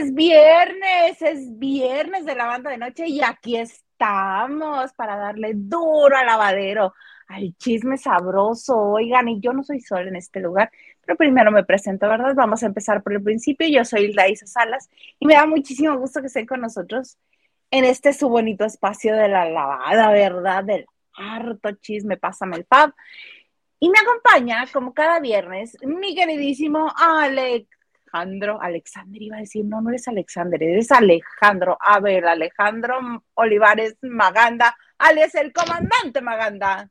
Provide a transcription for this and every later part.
Es viernes, es viernes de la banda de noche y aquí estamos para darle duro al lavadero, al chisme sabroso. Oigan, y yo no soy sola en este lugar, pero primero me presento, ¿verdad? Vamos a empezar por el principio. Yo soy Laisa Salas y me da muchísimo gusto que estén con nosotros en este su bonito espacio de la lavada, ¿verdad? Del harto chisme, pásame el pub. Y me acompaña, como cada viernes, mi queridísimo Alejandro. Alexander iba a decir, no, no eres Alexander, eres Alejandro. A ver, Alejandro Olivares Maganda, alias el comandante Maganda.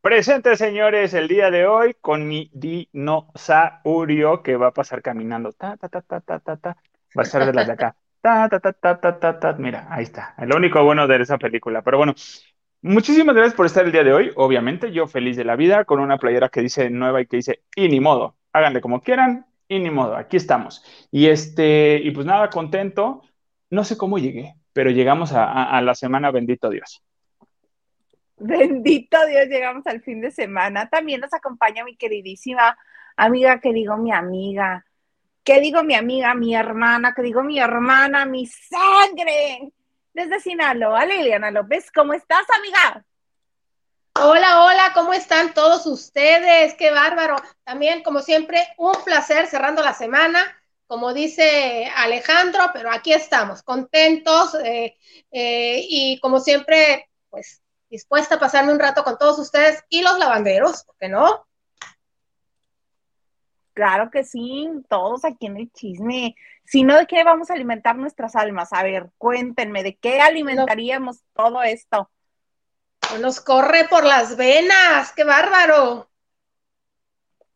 Presente, señores, el día de hoy con mi dinosaurio que va a pasar caminando. Ta, ta, ta, ta, ta, ta, ta. Va a ser de las de acá. Ta, ta, ta, ta, ta, ta, ta. Mira, ahí está. El único bueno de esa película. Pero bueno, Muchísimas gracias por estar el día de hoy. Obviamente, yo feliz de la vida con una playera que dice nueva y que dice y ni modo. Háganle como quieran y ni modo. Aquí estamos. Y este, y pues nada, contento. No sé cómo llegué, pero llegamos a, la semana, bendito Dios. Bendito Dios, llegamos al fin de semana. También nos acompaña mi queridísima amiga, que digo mi amiga, que digo mi amiga, mi hermana, que digo mi hermana, mi sangre, desde Sinaloa, Liliana López. ¿Cómo estás, amiga? Hola, hola, ¿cómo están todos ustedes? Qué bárbaro. También, como siempre, un placer cerrando la semana, como dice Alejandro, pero aquí estamos, contentos eh, eh, y como siempre, pues dispuesta a pasarme un rato con todos ustedes y los lavanderos, ¿por qué no? Claro que sí, todos aquí en el chisme. Si no, ¿de qué vamos a alimentar nuestras almas? A ver, cuéntenme, ¿de qué alimentaríamos todo esto? Nos corre por las venas, qué bárbaro.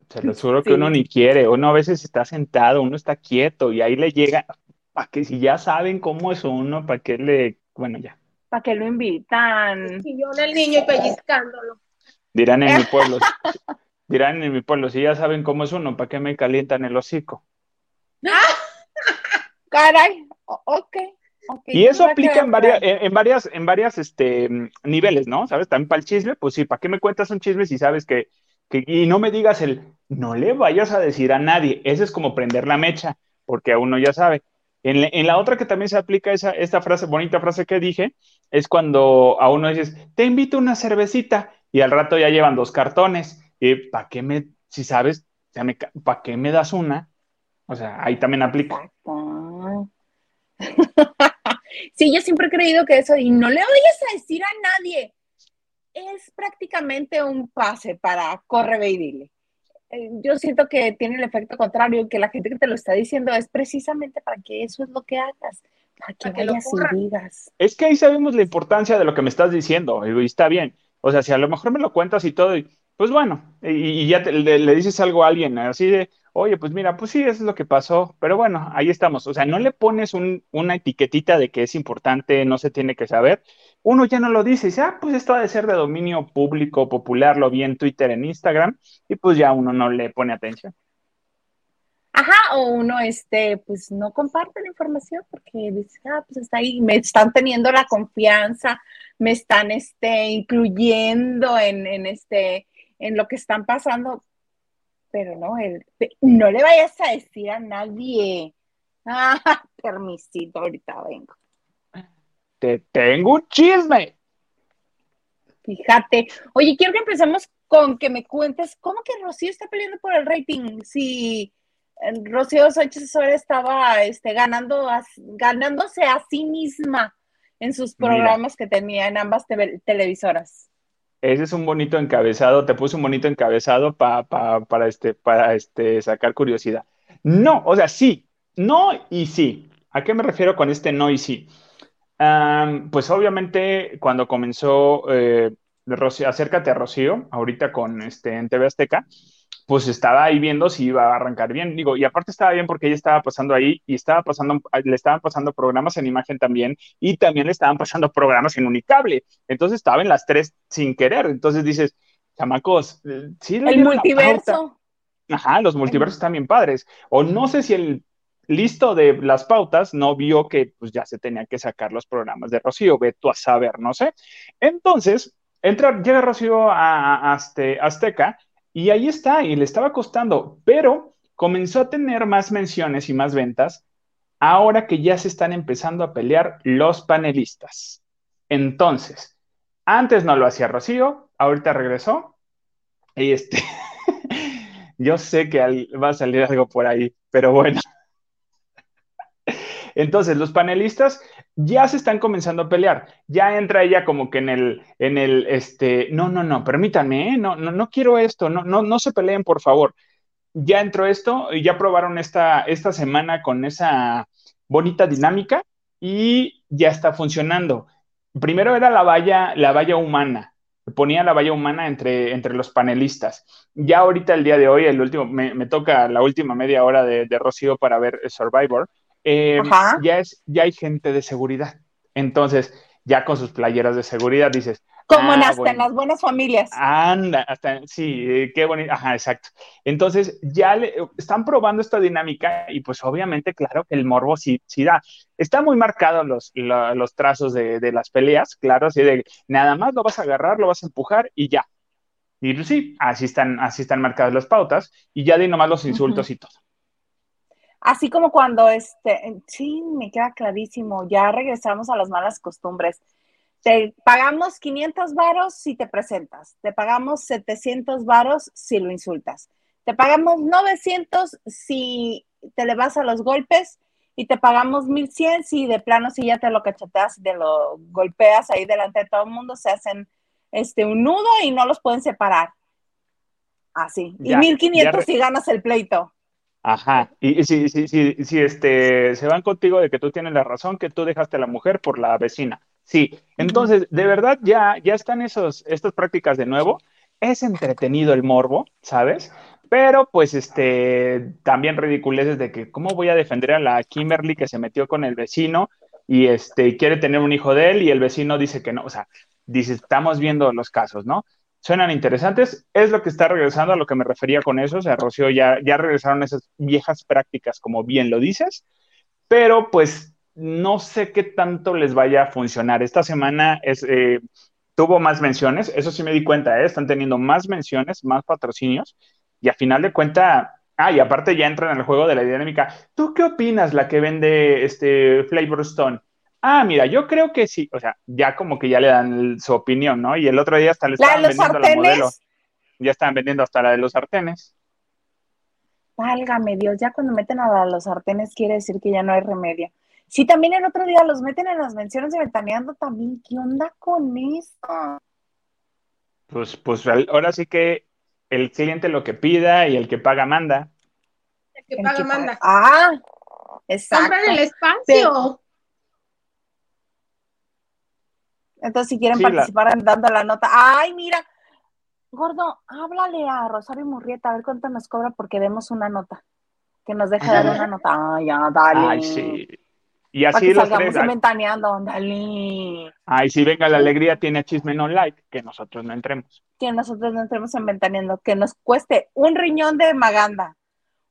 Se lo juro que uno ni quiere, uno a veces está sentado, uno está quieto y ahí le llega, para que si ya saben cómo es uno, para que le, bueno, ya. ¿Para qué lo invitan? Y yo el niño y pellizcándolo. Dirán en mi pueblo, dirán en mi pueblo, si ya saben cómo es uno, ¿para qué me calientan el hocico? Caray, ok. Y eso aplica en varias, en, varias, en varias este, niveles, ¿no? ¿Sabes? También para el chisme, pues sí, ¿para qué me cuentas un chisme si sabes que, que, y no me digas el, no le vayas a decir a nadie, ese es como prender la mecha, porque a uno ya sabe. En, en la otra que también se aplica esa, esta frase, bonita frase que dije, es cuando a uno dices, te invito a una cervecita, y al rato ya llevan dos cartones, y ¿para qué me, si sabes, ¿para qué me das una? O sea, ahí también aplica. Sí, yo siempre he creído que eso, y no le vayas a decir a nadie, es prácticamente un pase para corre y dile. Eh, yo siento que tiene el efecto contrario, que la gente que te lo está diciendo es precisamente para que eso es lo que hagas, para que, vayas y digas. Es que ahí sabemos la importancia de lo que me estás diciendo, y está bien. O sea, si a lo mejor me lo cuentas y todo, pues bueno, y, ya le, dices algo a alguien así de, oye, pues mira, pues sí, eso es lo que pasó, pero bueno, ahí estamos. O sea, no le pones una etiquetita de que es importante, no se tiene que saber. Uno ya no lo dice, dice, ah, pues esto ha de ser de dominio público, popular, lo vi en Twitter, en Instagram, y pues ya uno no le pone atención. Ajá, o uno, este, pues no comparte la información porque dice, ah, pues está ahí, me están teniendo la confianza, me están, este, incluyendo en, en este, en lo que están pasando, pero no, el, no le vayas a decir a nadie. Ah, permisito, ahorita vengo. Te tengo un chisme. Fíjate. Oye, quiero que empecemos con que me cuentes cómo que Rocío está peleando por el rating. Si eh, Rocío Sánchez ahora estaba este, ganando, ganándose a sí misma en sus programas que tenía en ambas televisoras. Ese es un bonito encabezado, te puse un bonito encabezado para, este, para este, sacar curiosidad. No, o sea, sí, no y sí. ¿A qué me refiero con este no y sí? pues obviamente cuando comenzó eh, Acércate a Rocío, ahorita con este, en TV Azteca, pues estaba ahí viendo si iba a arrancar bien. Digo, y aparte estaba bien porque ella estaba pasando ahí y estaba pasando, le estaban pasando programas en imagen también y también le estaban pasando programas en Unicable. Entonces estaba en las tres sin querer. Entonces dices, chamacos, eh, sí. El multiverso. Ajá, los multiversos están bien padres. O no sé si el listo de las pautas no vio que pues ya se tenía que sacar los programas de Rocío, ve tú a saber, no sé. Entonces, entra, llega Rocío a, a este, Azteca y ahí está, y le estaba costando, pero comenzó a tener más menciones y más ventas ahora que ya se están empezando a pelear los panelistas. Entonces, antes no lo hacía Rocío, ahorita regresó. Y este, yo sé que va a salir algo por ahí, pero bueno. Entonces, los panelistas ya se están comenzando a pelear. Ya entra ella como que en el, en el, este, no, no, no, permítanme, ¿eh? no, no, no quiero esto, no, no, no se peleen, por favor. Ya entró esto ya probaron esta, esta semana con esa bonita dinámica y ya está funcionando. Primero era la valla, la valla humana, ponía la valla humana entre, entre los panelistas. Ya ahorita, el día de hoy, el último, me, toca la última media hora de, de Rocío para ver Survivor eh, ya, es, ya hay gente de seguridad. Entonces, ya con sus playeras de seguridad dices. Como ah, hasta en las buenas familias. Anda, hasta, sí, eh, qué bonito. Ajá, exacto. Entonces, ya le, están probando esta dinámica y pues obviamente, claro que el morbo sí, sí da. Están muy marcados los, los trazos de, de, las peleas, claro, así de nada más lo vas a agarrar, lo vas a empujar y ya. Y pues sí, así están, así están marcadas las pautas y ya de nomás los insultos y todo. Así como cuando, este, sí, me queda clarísimo, ya regresamos a las malas costumbres. Te pagamos 500 varos si te presentas, te pagamos 700 varos si lo insultas, te pagamos 900 si te le vas a los golpes y te pagamos 1100 si de plano si ya te lo cacheteas te lo golpeas ahí delante de todo el mundo, se hacen este, un nudo y no los pueden separar. Así. y 1500 si ganas el pleito. Ajá, y, si, si, si, si, este, se van contigo de que tú tienes la razón, que tú dejaste a la mujer por la vecina. Sí, entonces, de verdad, ya, ya están esos, estas prácticas de nuevo. Es entretenido el morbo, ¿sabes? Pero, pues, este, también ridiculeces de que, ¿cómo voy a defender a la Kimberly que se metió con el vecino y, este, quiere tener un hijo de él y el vecino dice que no? O sea, dice, estamos viendo los casos, ¿no? Suenan interesantes. Es lo que está regresando a lo que me refería con eso. O sea, Rocío, ya, ya regresaron esas viejas prácticas, como bien lo dices, pero pues no sé qué tanto les vaya a funcionar. Esta semana eh, tuvo más menciones, eso sí me di cuenta, ¿eh? están teniendo más menciones, más patrocinios, y a final de cuenta, ah, y aparte ya entran en el juego de la dinámica. ¿Tú qué opinas, la que vende este Flavor Stone? Ah, mira, yo creo que sí, o sea, ya como que ya le dan su opinión, ¿no? Y el otro día hasta le estaban vendiendo la modelo. Ya estaban vendiendo hasta la de los sartenes. Válgame Dios, ya cuando meten a los sartenes quiere decir que ya no hay remedio. Sí, también el otro día los meten en las menciones de Ventaneando también. ¿Qué onda con eso? Pues, pues ahora sí que el cliente lo que pida y el que paga manda. El que paga manda. Ah, exacto. Compran el espacio. Entonces, si quieren participar dando la nota, ay, mira, gordo, háblale a Rosario Murrieta a ver cuánto nos cobra porque demos una nota. Que nos deje dar una nota. Ay, ya, dale. Ay, sí. Y así salgamos inventaneando, dale. Ay, si venga la alegría, tiene chisme no like, que nosotros no entremos. Que nosotros no entremos en ventaneando, que nos cueste un riñón de maganda,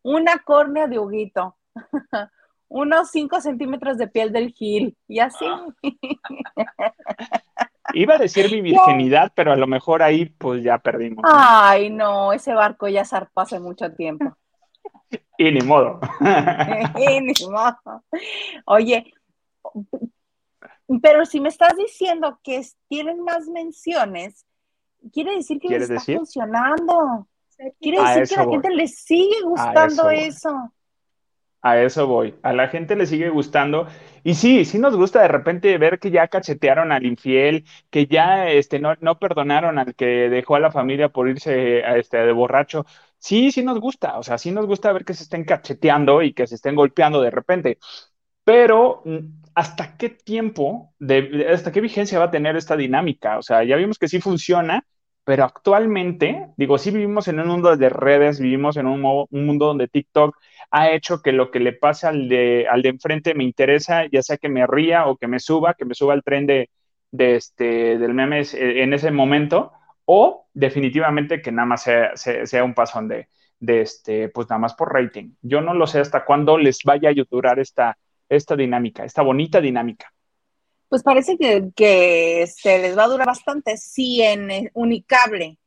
una córnea de huguito, unos 5 centímetros de piel del gil, y así. Iba a decir mi virginidad, pero a lo mejor ahí pues ya perdimos. Ay, no, ese barco ya zarpó hace mucho tiempo. y ni modo. y ni modo. Oye, pero si me estás diciendo que tienen más menciones, quiere decir que les está funcionando. Quiere decir que a la gente le sigue gustando eso. A eso voy. A la gente le sigue gustando. Y sí, sí nos gusta de repente ver que ya cachetearon al infiel, que ya este, no, no perdonaron al que dejó a la familia por irse a este, de borracho. Sí, sí nos gusta. O sea, sí nos gusta ver que se estén cacheteando y que se estén golpeando de repente. Pero, mm, ¿hasta qué tiempo, de, hasta qué vigencia va a tener esta dinámica? O sea, ya vimos que sí funciona, pero actualmente, digo, sí vivimos en un mundo de redes, vivimos en un, mundo donde TikTok ha hecho que lo que le pase al de, al de enfrente me interesa, ya sea que me ría o que me suba, que me suba el tren de, este, del meme eh, en ese momento, o definitivamente que nada más sea, un pasón de, de, este, pues nada más por rating. Yo no lo sé hasta cuándo les vaya a durar esta, esta dinámica, esta bonita dinámica pues parece que, se les va a durar bastante. Si en Unicable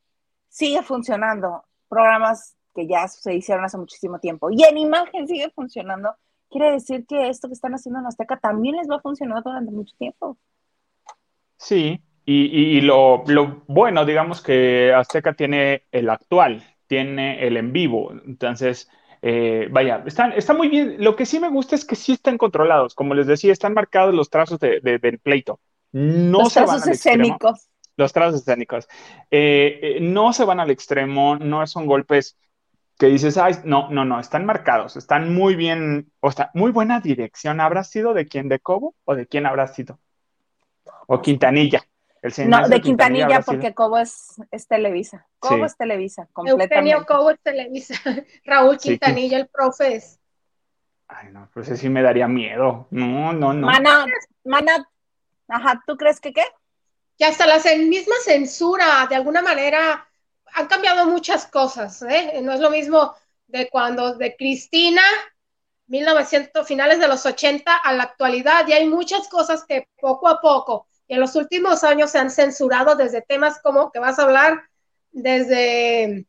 sigue funcionando, programas que ya se hicieron hace muchísimo tiempo, y en imagen sigue funcionando, quiere decir que esto que están haciendo en Azteca también les va a funcionar durante mucho tiempo. Sí, y, lo, bueno, digamos que Azteca tiene el actual, tiene el en vivo, entonces, eh, vaya, están, está muy bien. Lo que sí me gusta es que sí están controlados, como les decía, están marcados los trazos del pleito. No los se trazos van al escénicos. Los trazos escénicos. Eh, eh, no se van al extremo, no son golpes que dices, ay, no, no, no, están marcados, están muy bien, o sea, muy buena dirección. ¿Habrá sido de quién, de Cobo o de quién habrá sido? O Quintanilla. El no, de Quintanilla, porque Cobo es, es Televisa. Cobo es Televisa, completamente. Eugenio Cobo es Televisa. Raúl Quintanilla, el profe es. Ay, no, pues sí me daría miedo. No, no, no. Mana, mana, ajá, ¿tú crees que qué? Que hasta la misma censura, de alguna manera, han cambiado muchas cosas, ¿eh? No es lo mismo de cuando de Cristina, 1900, finales de los 80 a la actualidad, y hay muchas cosas que poco a poco, y en los últimos años se han censurado desde temas como que vas a hablar, desde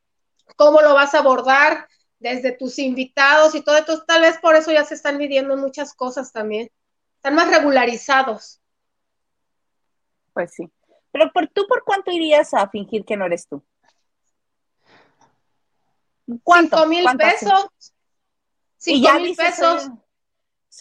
cómo lo vas a abordar, desde tus invitados y todo, esto, tal vez por eso ya se están midiendo muchas cosas también, están más regularizados. Pues sí. Pero por tú, ¿por cuánto irías a fingir que no eres tú? ¿Cuánto? Cinco mil pesos. Cinco mil pesos. Soy,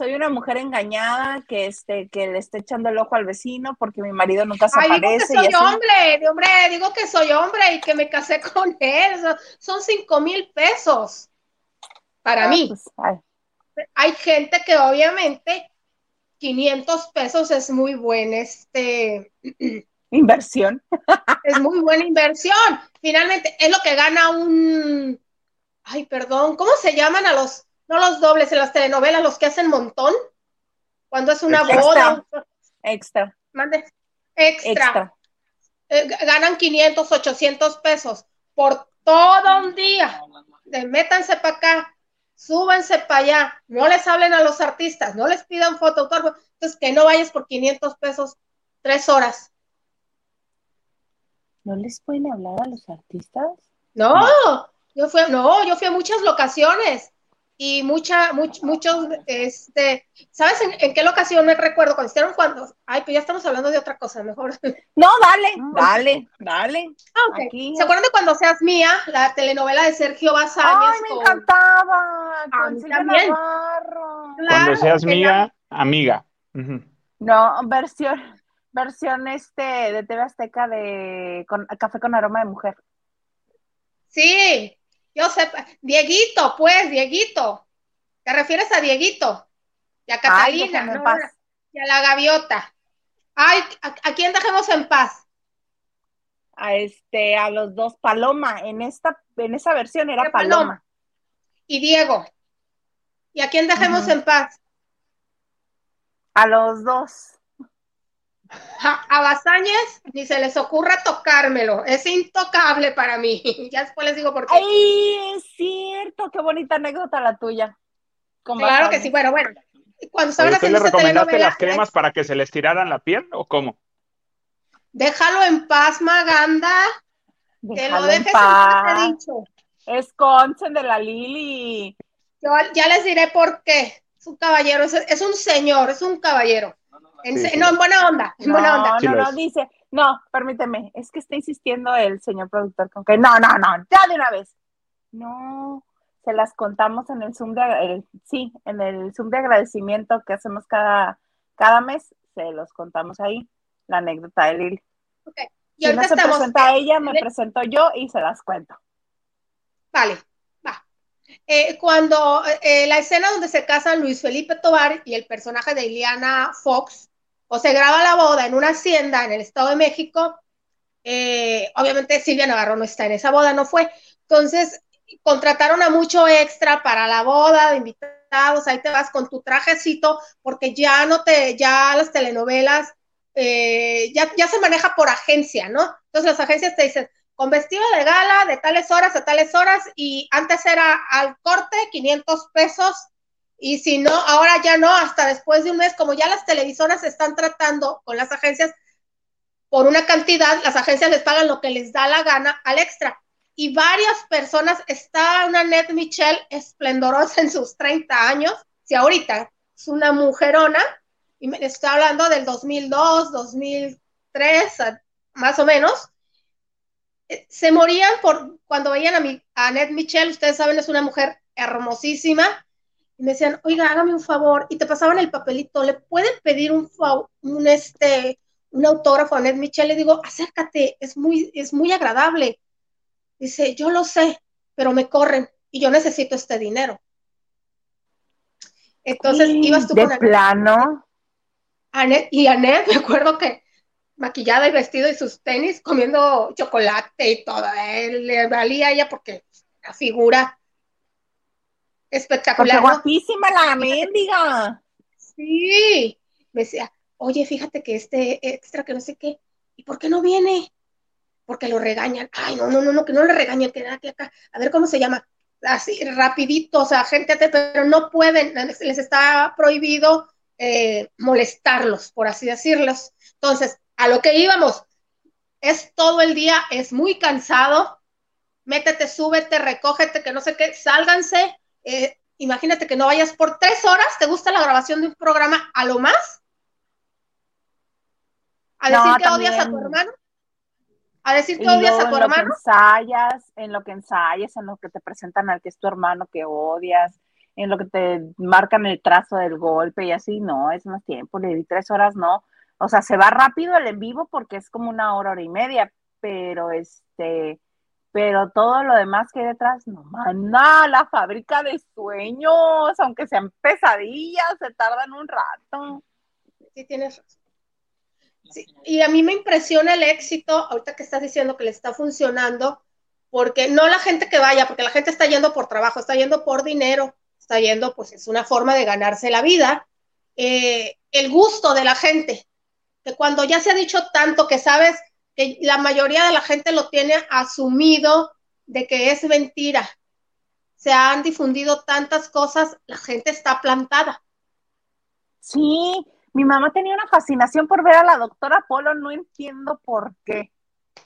una mujer engañada que este que le está echando el ojo al vecino porque mi marido nunca se Ay, aparece. Digo que soy hombre, hombre, digo que soy hombre y que me casé con él. Son cinco mil pesos para ah, mí. Pues, Hay gente que obviamente 500 pesos es muy buen este inversión. es muy buena inversión. Finalmente es lo que gana un ay, perdón, ¿cómo se llaman a los, no los dobles en las telenovelas, los que hacen montón? Cuando es una boda. Extra. Mande. Extra. Eh, ganan 500, 800 pesos por todo un día. De, métanse para acá, súbanse para allá, no les hablen a los artistas, no les pidan foto autógrafo, entonces que no vayas por 500 pesos tres horas. ¿No les pueden hablar a los artistas? No, yo fui, no, yo fui a muchas locaciones y mucha, muchos, este, ¿sabes en, qué locación me recuerdo? Cuando hicieron cuando, ay, pues ya estamos hablando de otra cosa, mejor. No, dale, dale, dale. Ah, ¿Se acuerdan de cuando seas mía, la telenovela de Sergio Basáñez? Ay, me encantaba. Con también. cuando seas mía, amiga. No, versión, versión este de TV Azteca de con, Café con aroma de mujer. Sí, yo sé, Dieguito, pues, Dieguito. ¿Te refieres a Dieguito? Y a Catalina, y a la gaviota. Ay, ¿a, quién dejemos en paz? A este, a los dos, Paloma, en esta, en esa versión era Paloma. Y Diego. ¿Y a quién dejemos en paz? A los dos. A, Basáñez ni se les ocurra tocármelo, es intocable para mí. ya después les digo por qué. ¡Ay, es cierto! Qué bonita anécdota la tuya. claro que sí, bueno, bueno. Cuando ¿Tú le recomendaste las cremas para que se les tiraran la piel o cómo? Déjalo en paz, Maganda. que lo dejes en paz, he dicho. Es Conchen de la Lili. Yo ya les diré por qué. Es un caballero, es un señor, es un caballero. No, en buena onda, en buena onda. No, no, dice, no, permíteme, es que está insistiendo el señor productor con que no, no, no, ya de una vez. No, se las contamos en el Zoom de, sí, en el Zoom de agradecimiento que hacemos cada, cada mes, se los contamos ahí, la anécdota de Lili. Okay. Y si no se presenta ella, me presento yo y se las cuento. Vale, va. Eh, cuando eh, la escena donde se casan Luis Felipe Tobar y el personaje de Iliana Fox, o se graba la boda en una hacienda en el Estado de México, eh, obviamente Silvia Navarro no está en esa boda, no fue. Entonces, contrataron a mucho extra para la boda de invitados, ahí te vas con tu trajecito, porque ya no te, ya las telenovelas, eh, ya, ya se maneja por agencia, ¿no? Entonces las agencias te dicen, con vestido de gala de tales horas a tales horas, y antes era al corte 500 pesos y si no, ahora ya no, hasta después de un mes, como ya las televisoras están tratando con las agencias por una cantidad, las agencias les pagan lo que les da la gana al extra. Y varias personas, está una Ned Michelle esplendorosa en sus 30 años, si ahorita es una mujerona, y me está hablando del 2002, 2003, más o menos, eh, se morían por cuando veían a, mi, a Annette Michelle, ustedes saben, es una mujer hermosísima, y me decían, oiga, hágame un favor, y te pasaban el papelito, ¿le pueden pedir un, un, este, un autógrafo a Annette Michelle? Le digo, acércate, es muy, es muy agradable. Dice, yo lo sé, pero me corren y yo necesito este dinero. Entonces ibas tú de con plano. y Annette, me acuerdo que maquillada y vestido y sus tenis, comiendo chocolate y todo. Eh, le valía a ella porque la figura espectacular. Porque guapísima la mendiga. Sí. Me decía, oye, fíjate que este extra que no sé qué, ¿y por qué no viene? Porque lo regañan. Ay, no, no, no, no, que no le regañen, que aquí acá. A ver cómo se llama. Así, rapidito, o sea, gente, pero no pueden, les está prohibido eh, molestarlos, por así decirlos. Entonces, a lo que íbamos, es todo el día, es muy cansado, métete, súbete, recógete, que no sé qué, sálganse, eh, imagínate que no vayas por tres horas, ¿te gusta la grabación de un programa a lo más? ¿A decir que odias a tu hermano? ¿A decir que odias a tu hermano? En lo que ensayas, en lo que ensayas, en lo que te presentan al que es tu hermano que odias, en lo que te marcan el trazo del golpe y así, no, es más tiempo, le di tres horas, no o sea, se va rápido el en vivo porque es como una hora, hora y media, pero este, pero todo lo demás que hay detrás, no manda, la fábrica de sueños, aunque sean pesadillas, se tardan un rato. Sí, tienes razón. Y a mí me impresiona el éxito, ahorita que estás diciendo que le está funcionando, porque no la gente que vaya, porque la gente está yendo por trabajo, está yendo por dinero, está yendo, pues es una forma de ganarse la vida. Eh, el gusto de la gente, que cuando ya se ha dicho tanto que sabes que la mayoría de la gente lo tiene asumido de que es mentira, se han difundido tantas cosas, la gente está plantada. Sí, mi mamá tenía una fascinación por ver a la doctora Polo, no entiendo por qué.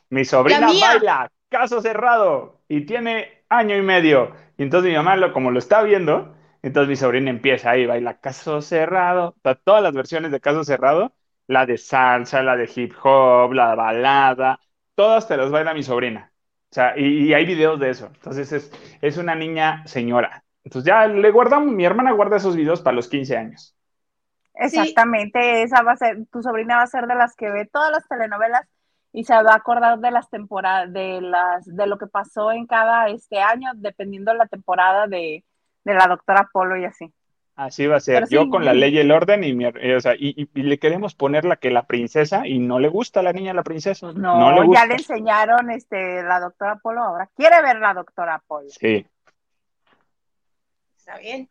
Mi sobrina baila, caso cerrado, y tiene año y medio. Y entonces mi mamá, lo, como lo está viendo, entonces mi sobrina empieza ahí, baila caso cerrado, todas las versiones de caso cerrado, la de salsa, la de hip hop, la balada, todas te las baila mi sobrina. O sea, y, hay videos de eso. Entonces es, es, una niña señora. Entonces ya le guardamos, mi hermana guarda esos videos para los 15 años. Exactamente, esa va a ser, tu sobrina va a ser de las que ve todas las telenovelas y se va a acordar de las temporadas, de las, de lo que pasó en cada este año, dependiendo de la temporada de, de la doctora Polo y así. Así va a ser. Yo con la ley y el orden y, mi, eh, o sea, y, le queremos poner la que la princesa y no le gusta a la niña la princesa. No, ya le enseñaron este la doctora Polo, ahora quiere ver la doctora Polo. Sí. Está bien.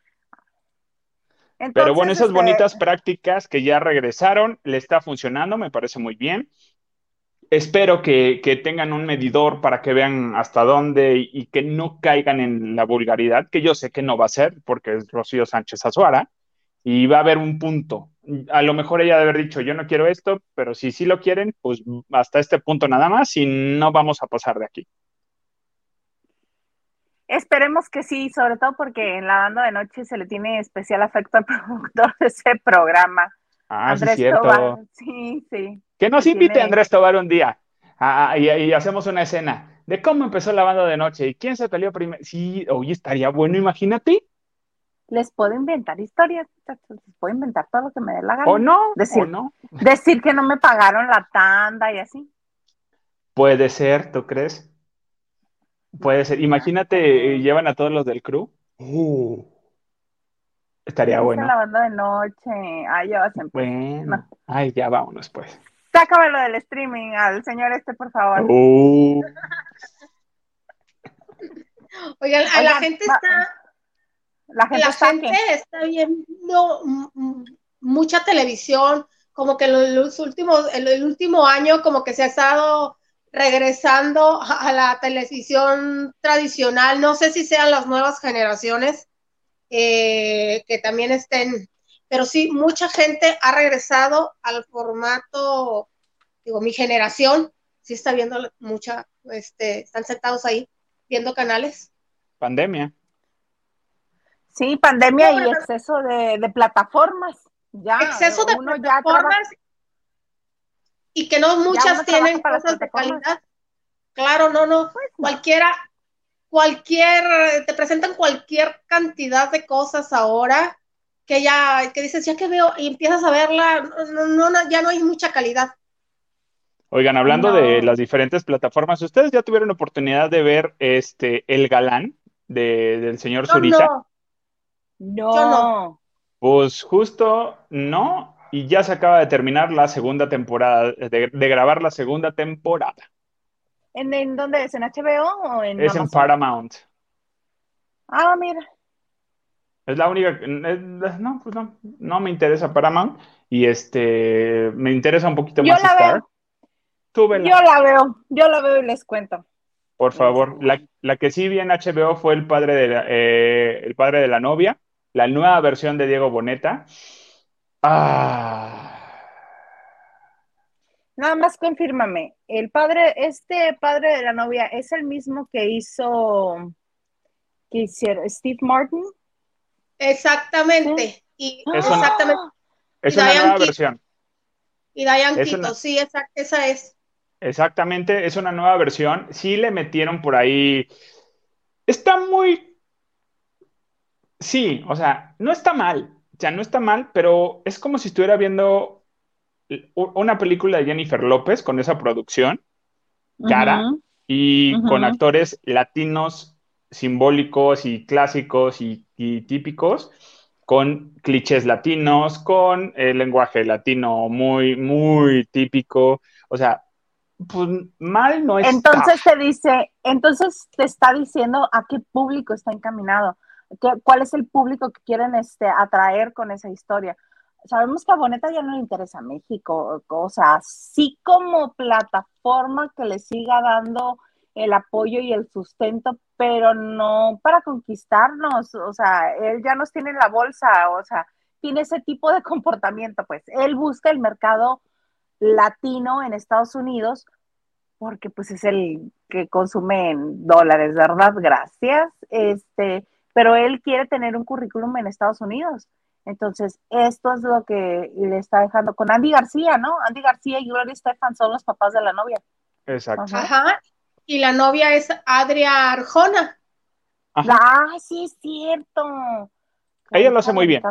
Pero bueno, esas este bonitas prácticas que ya regresaron, le está funcionando, me parece muy bien espero que, tengan un medidor para que vean hasta dónde y, que no caigan en la vulgaridad, que yo sé que no va a ser, porque es Rocío Sánchez Azuara, y va a haber un punto. A lo mejor ella debe haber dicho, yo no quiero esto, pero si sí lo quieren, pues hasta este punto nada más y no vamos a pasar de aquí. Esperemos que sí, sobre todo porque en la banda de noche se le tiene especial afecto al productor de ese programa. Ah, sí, cierto. Sí, sí. Que nos invite Andrés Tobar un día y, hacemos una escena de cómo empezó la banda de noche y quién se peleó primero. Sí, oye, estaría bueno, imagínate. Les puedo inventar historias, les puedo inventar todo lo que me dé la gana. O no, decir, o no. Decir que no me pagaron la tanda y así. Puede ser, ¿tú crees? Puede ser. Imagínate, eh, llevan a todos los del crew. Uh, estaría bueno. la banda de noche. Ay, ya va siempre. Bueno. Ay, ya vámonos, pues. Sácame lo del streaming al señor este, por favor. Uh. Oigan, la gente está. La gente, está, viendo mucha televisión, como que los últimos, el, último año, como que se ha estado regresando a la televisión tradicional. No sé si sean las nuevas generaciones eh, que también estén pero sí, mucha gente ha regresado al formato, digo, mi generación, sí está viendo mucha, este, están sentados ahí viendo canales. Pandemia. Sí, pandemia y exceso de, plataformas. Ya, exceso de plataformas y que no muchas tienen cosas de calidad. Claro, no, no. Pues cualquiera, cualquier, te presentan cualquier cantidad de cosas ahora que ya, que dices, ya que veo, y empiezas a verla, no, no, ya no hay mucha calidad. Oigan, hablando de las diferentes plataformas, ¿ustedes ya tuvieron oportunidad de ver este El Galán del señor Zurita? No. no. Pues justo no, y ya se acaba de terminar la segunda temporada, de, grabar la segunda temporada. ¿En, dónde es? ¿En HBO o en Es en Paramount. Ah, mira. Es la única, no, pues no, no me interesa Paramount y este, me interesa un poquito más Star. Yo la veo, yo la veo y les cuento. Por favor, la, que sí vi en HBO fue el padre de la, eh, el padre de la novia, la nueva versión de Diego Boneta. Ah. Nada más confírmame, el padre, este padre de la novia es el mismo que hizo, que hicieron Steve Martin. Exactamente. Y es exactamente. es una nueva versión. Y Diane Quito, sí, esa, esa es. Exactamente, es una nueva versión. Sí le metieron por ahí. Está muy. Sí, o sea, no está mal. O sea, no está mal, pero es como si estuviera viendo una película de Jennifer López con esa producción, cara, y con actores latinos simbólicos y clásicos y, y típicos, con clichés latinos, con el lenguaje latino muy, muy típico. O sea, pues mal no es. Entonces te dice, entonces te está diciendo a qué público está encaminado, cuál es el público que quieren este, atraer con esa historia. Sabemos que a Boneta ya no le interesa México, o sea, sí como plataforma que le siga dando el apoyo y el sustento, pero no para conquistarnos, o sea, él ya nos tiene en la bolsa, o sea, tiene ese tipo de comportamiento, pues él busca el mercado latino en Estados Unidos, porque pues es el que consume en dólares, ¿verdad? Gracias. Este, pero él quiere tener un currículum en Estados Unidos. Entonces, esto es lo que le está dejando con Andy García, ¿no? Andy García y Gloria Estefan son los papás de la novia. Exacto. Ajá. Y la novia es Adria Arjona. Ah, sí es cierto. Ella lo hace muy bien.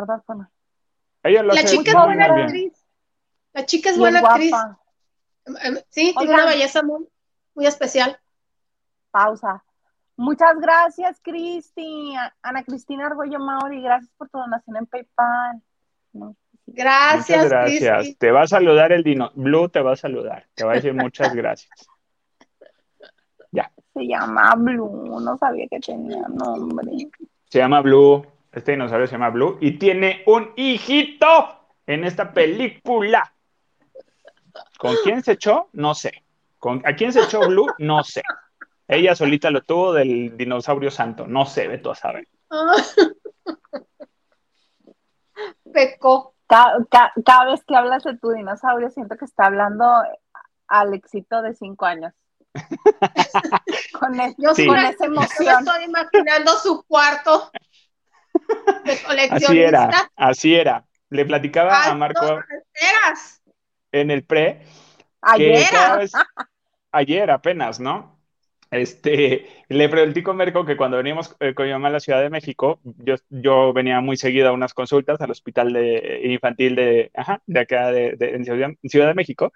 Ella lo la chica es buena actriz. La chica es buena actriz. Em, sí, tiene una belleza muy, especial. Pausa. Muchas gracias, Cristi. Ana Cristina Argüello Mauri, gracias por tu donación en PayPal. Gracias, muchas gracias. Te va a saludar el Dino. Blue te va a saludar. Te va a decir muchas gracias. Se llama Blue, no sabía que tenía nombre. Se llama Blue. Este dinosaurio se llama Blue y tiene un hijito en esta película. ¿Con quién se echó? No sé. ¿Con, ¿A quién se echó Blue? No sé. Ella solita lo tuvo del dinosaurio santo. No sé, Beto a saber. Pecó. Cada, vez que hablas de tu dinosaurio, siento que está hablando al éxito de cinco años. Con, Yo con esa emoción. estoy imaginando su cuarto de coleccionista. Así era, así era. Le platicaba a Marco. ¿Eras? en el pre. Ayer. ayer apenas, ¿no? Este, le platico a Merco que cuando veníamos eh, con mi mamá a la Ciudad de México, yo, yo venía muy seguido a unas consultas al hospital de, infantil de, ajá, de acá de, en, Ciudad, de México,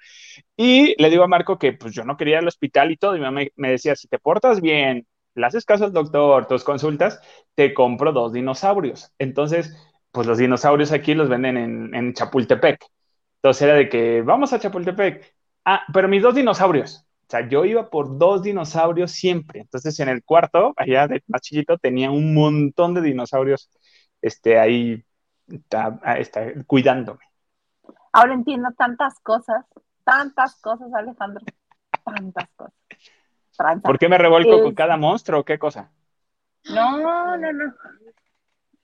y le digo a Marco que pues yo no quería ir al hospital y todo, y mi mamá me decía, si te portas bien, le haces caso al doctor, tus consultas, te compro dos dinosaurios. Entonces, pues los dinosaurios aquí los venden en, en Chapultepec. Entonces era de que vamos a Chapultepec. Ah, pero mis dos dinosaurios. O sea, yo iba por dos dinosaurios siempre. Entonces en el cuarto, allá de más chiquito, tenía un montón de dinosaurios este, ahí está, está, cuidándome. Ahora entiendo tantas cosas, tantas cosas, Alejandro. Tantas cosas. ¿Por qué me revuelco con cada monstruo? ¿Qué cosa? No, no, no.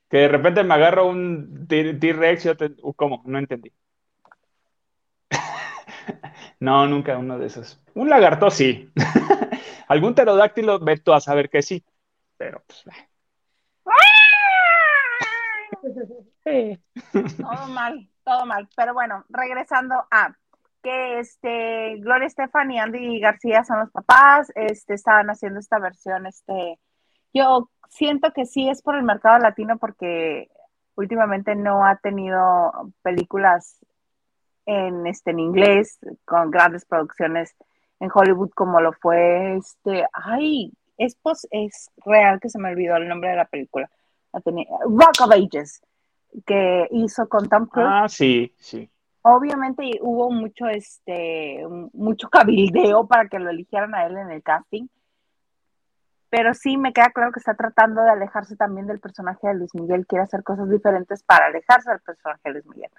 Que de repente me agarro un T-Rex y te... ¿Cómo? No entendí. No, nunca uno de esos. Un lagarto sí. Algún pterodáctilo, veto a saber que sí. Pero pues. Todo mal, todo mal. Pero bueno, regresando a que este Gloria Estefan y Andy García son los papás, este estaban haciendo esta versión, este yo siento que sí es por el mercado latino porque últimamente no ha tenido películas en este en inglés con grandes producciones en Hollywood como lo fue este, ay, es es real que se me olvidó el nombre de la película. Rock of Ages que hizo con Tom Cruise. Ah, sí, sí. Obviamente hubo mucho, este, mucho cabildeo para que lo eligieran a él en el casting, pero sí me queda claro que está tratando de alejarse también del personaje de Luis Miguel, quiere hacer cosas diferentes para alejarse del personaje de Luis Miguel.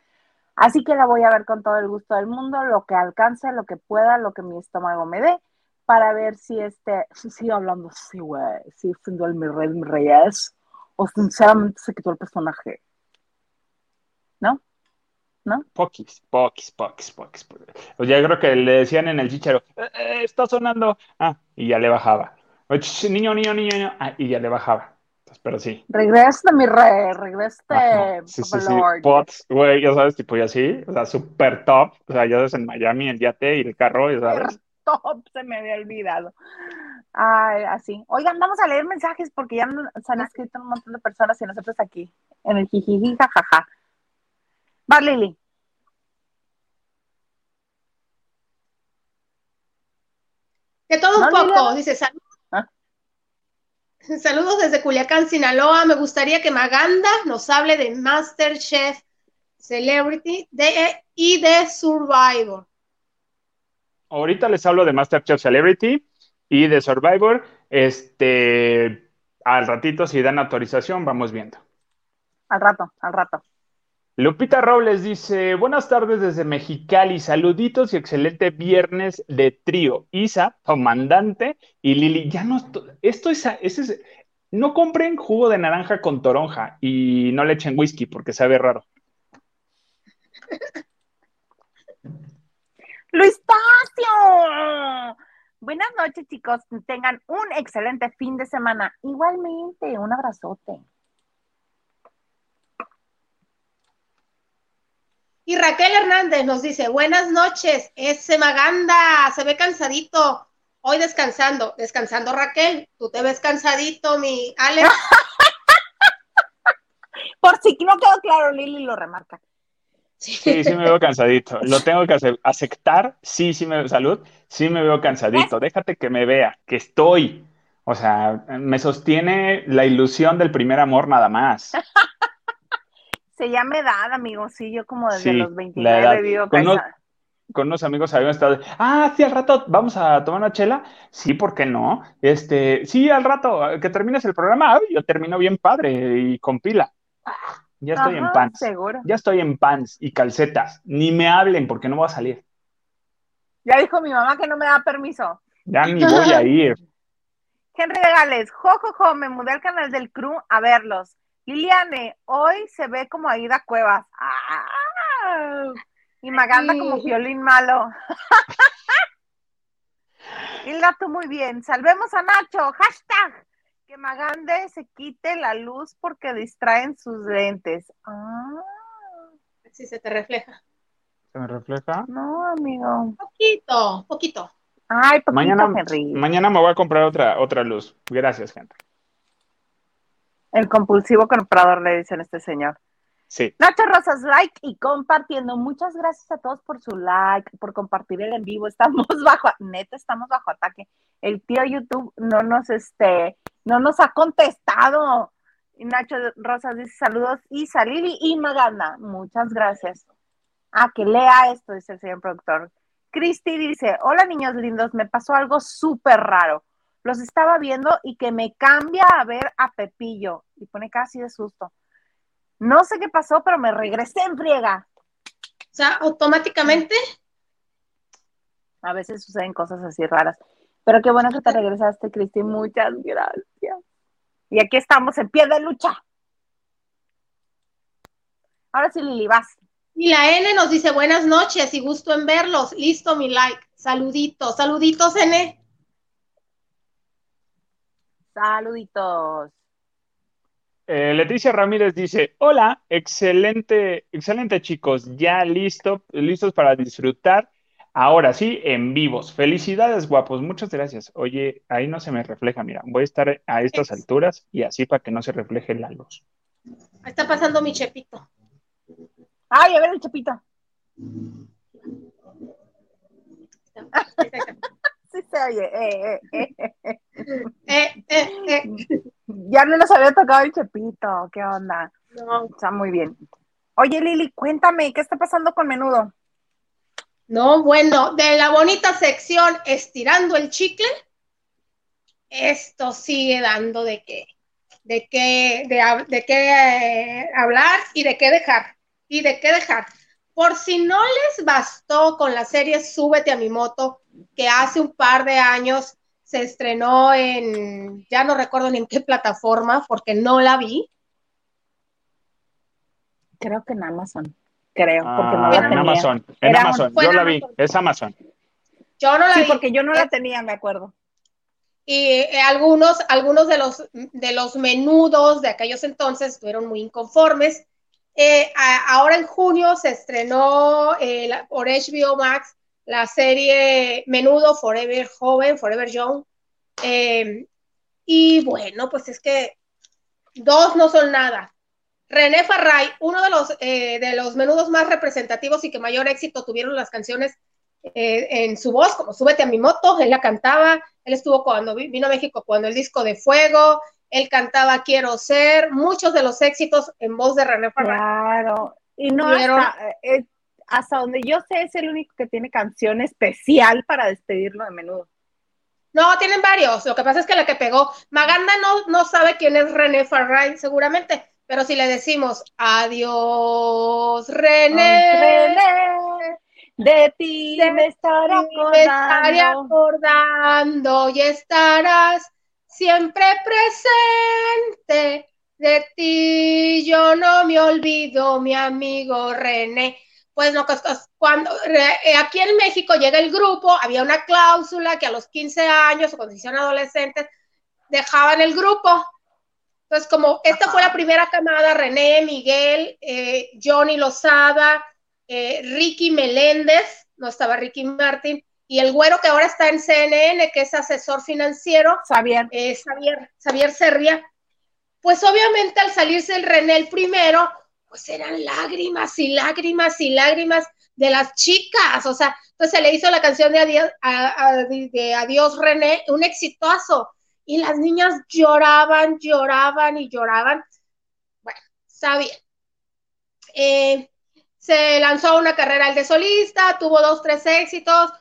Así que la voy a ver con todo el gusto del mundo, lo que alcance, lo que pueda, lo que mi estómago me dé, para ver si este, si sigue hablando así, güey, si siendo el mi rey, mi rey es, o sinceramente se quitó el personaje. ¿no? ¿No? Poquis, poquis, poquis, poquis. O ya creo que le decían en el chicharo, eh, eh, está sonando, ah, y ya le bajaba. Niño, niño, niño, niño, ah, y ya le bajaba. Pero sí. Regresa, mi rey, regresa, sí, sí, sí. Pots, güey, ya sabes, tipo, y así, o sea, super top. O sea, ya sabes, en Miami, el yate y el carro, ya sabes. top, se me había olvidado. Ay, así. Oigan, vamos a leer mensajes porque ya se han escrito un montón de personas y nosotros aquí, en el jijiji, jajaja. Va, Lili. De todo un poco, dice saludos. Saludos desde Culiacán, Sinaloa. Me gustaría que Maganda nos hable de Masterchef Celebrity de, y de Survivor. Ahorita les hablo de Masterchef Celebrity y de Survivor. Este, al ratito, si dan autorización, vamos viendo. Al rato, al rato. Lupita Robles dice, buenas tardes desde Mexicali, saluditos y excelente viernes de trío. Isa, comandante, y Lili, ya no, esto es, es, no compren jugo de naranja con toronja y no le echen whisky porque sabe raro. Luis Pacio. Buenas noches, chicos. Tengan un excelente fin de semana. Igualmente, un abrazote. Y Raquel Hernández nos dice, buenas noches, ese Maganda, se ve cansadito, hoy descansando, descansando Raquel, tú te ves cansadito, mi Ale. Por si no quedó claro, Lili lo remarca. Sí. sí, me veo cansadito. Lo tengo que aceptar. Sí, sí me veo salud. Sí me veo cansadito. Déjate que me vea, que estoy. O sea, me sostiene la ilusión del primer amor nada más. Se llama edad, amigo. Sí, yo como desde los 29 vivo con unos, con unos amigos habíamos estado, ah, sí, al rato vamos a tomar una chela. Sí, ¿por qué no? Este, sí, al rato que termines el programa, yo termino bien padre y con pila. Ya estoy en pants. Seguro. Ya estoy en pants y calcetas. Ni me hablen porque no voy a salir. Ya dijo mi mamá que no me da permiso. Ya ni voy a ir. Henry Gales, jojojo, me mudé al canal del Cru a verlos. Liliane, hoy se ve como Aida Cuevas. ¡Ah! Y Maganda como violín malo. Hilda, tú muy bien. Salvemos a Nacho. Hashtag. Que Magande se quite la luz porque distraen sus lentes. Ah. Sí, se te refleja. ¿Se me refleja? No, amigo. Poquito, poquito. Ay, poquito, mañana, Mañana me voy a comprar otra, otra luz. Gracias, gente. El compulsivo comprador, le dicen este señor. Sí. Nacho Rosas, like y compartiendo. Muchas gracias a todos por su like, por compartir el en vivo. Estamos bajo, neta, estamos bajo ataque. El tío YouTube no nos, este, no nos ha contestado. Nacho Rosas dice saludos y Salili y Maganda. Muchas gracias. Ah, que lea esto, dice el señor productor. Cristi dice, hola niños lindos, me pasó algo súper raro los estaba viendo y que me cambia a ver a Pepillo y pone casi de susto. No sé qué pasó, pero me regresé en friega. O sea, automáticamente. A veces suceden cosas así raras. Pero qué bueno que te regresaste, Cristi. Muchas gracias. Y aquí estamos en pie de lucha. Ahora sí, Lili, vas. Y la N nos dice buenas noches y gusto en verlos. Listo, mi like. Saluditos, saluditos, N. Saluditos. Eh, Leticia Ramírez dice, hola, excelente, excelente chicos, ya listo, listos para disfrutar. Ahora sí, en vivos. Felicidades, guapos, muchas gracias. Oye, ahí no se me refleja, mira, voy a estar a estas alturas y así para que no se refleje la luz. Está pasando mi chepito. Ay, a ver el chepito. Sí se oye. Eh, eh, Eh, eh, eh. Ya no nos había tocado el chepito. ¿Qué onda? No, Está muy bien. Oye, Lili, cuéntame, ¿qué está pasando con menudo? no, bueno, de la bonita sección estirando el chicle, esto sigue dando de qué, de qué, de qué eh, hablar y de qué dejar, y de qué dejar. Por si no les bastó con la serie Súbete a mi moto, que hace un par de años se estrenó en, ya no recuerdo ni en qué plataforma, porque no la vi. Creo que en Amazon. Creo, porque no Ah, la en tenía. Amazon, en Era- Amazon, yo en la vi, es Amazon. Yo no la Sí, vi. porque yo no la Eh, tenía, me acuerdo. Y eh, algunos, algunos de los, de los menudos de aquellos entonces estuvieron muy inconformes. Eh, ahora en junio se estrenó eh, la- por HBO Max la serie Menudo Forever Joven, Forever Young. Eh, y bueno, pues es que dos no son nada. René Farray, uno de los, eh, de los menudos más representativos y que mayor éxito tuvieron las canciones en su voz, como Súbete a mi moto, él la cantaba, él estuvo cuando vi- vino a México cuando el disco de Fuego, él cantaba Quiero ser, muchos de los éxitos en voz de René Farray. Claro. Y no hasta, eh, hasta donde yo sé, es el único que tiene canción especial para despedirlo de menudo. No, tienen varios, lo que pasa es que la que pegó, Maganda no, no sabe quién es René Farray, seguramente, pero si le decimos adiós, René, René, de ti me estaré me estaré acordando. acordando y estarás siempre presente. De ti yo no me olvido, mi amigo René. Pues no, cuando eh, aquí en México llega el grupo, había una cláusula que a los 15 años o cuando se hicieron adolescentes dejaban el grupo. Entonces, como esta fue la primera camada, René, Miguel, eh, Johnny Lozada, eh, Ricky Meléndez, no estaba Ricky Martin, y el güero que ahora está en CNN, que es asesor financiero, Xavier. eh, Xavier, Xavier Serria, pues obviamente al salirse el René el primero, pues eran lágrimas y lágrimas y lágrimas de las chicas, o sea, entonces se le hizo la canción de Adiós, a- a- de Adiós René, un exitazo, y las niñas lloraban, lloraban y lloraban. Bueno, está bien. Eh, se lanzó a una carrera el de solista, tuvo dos, tres éxitos,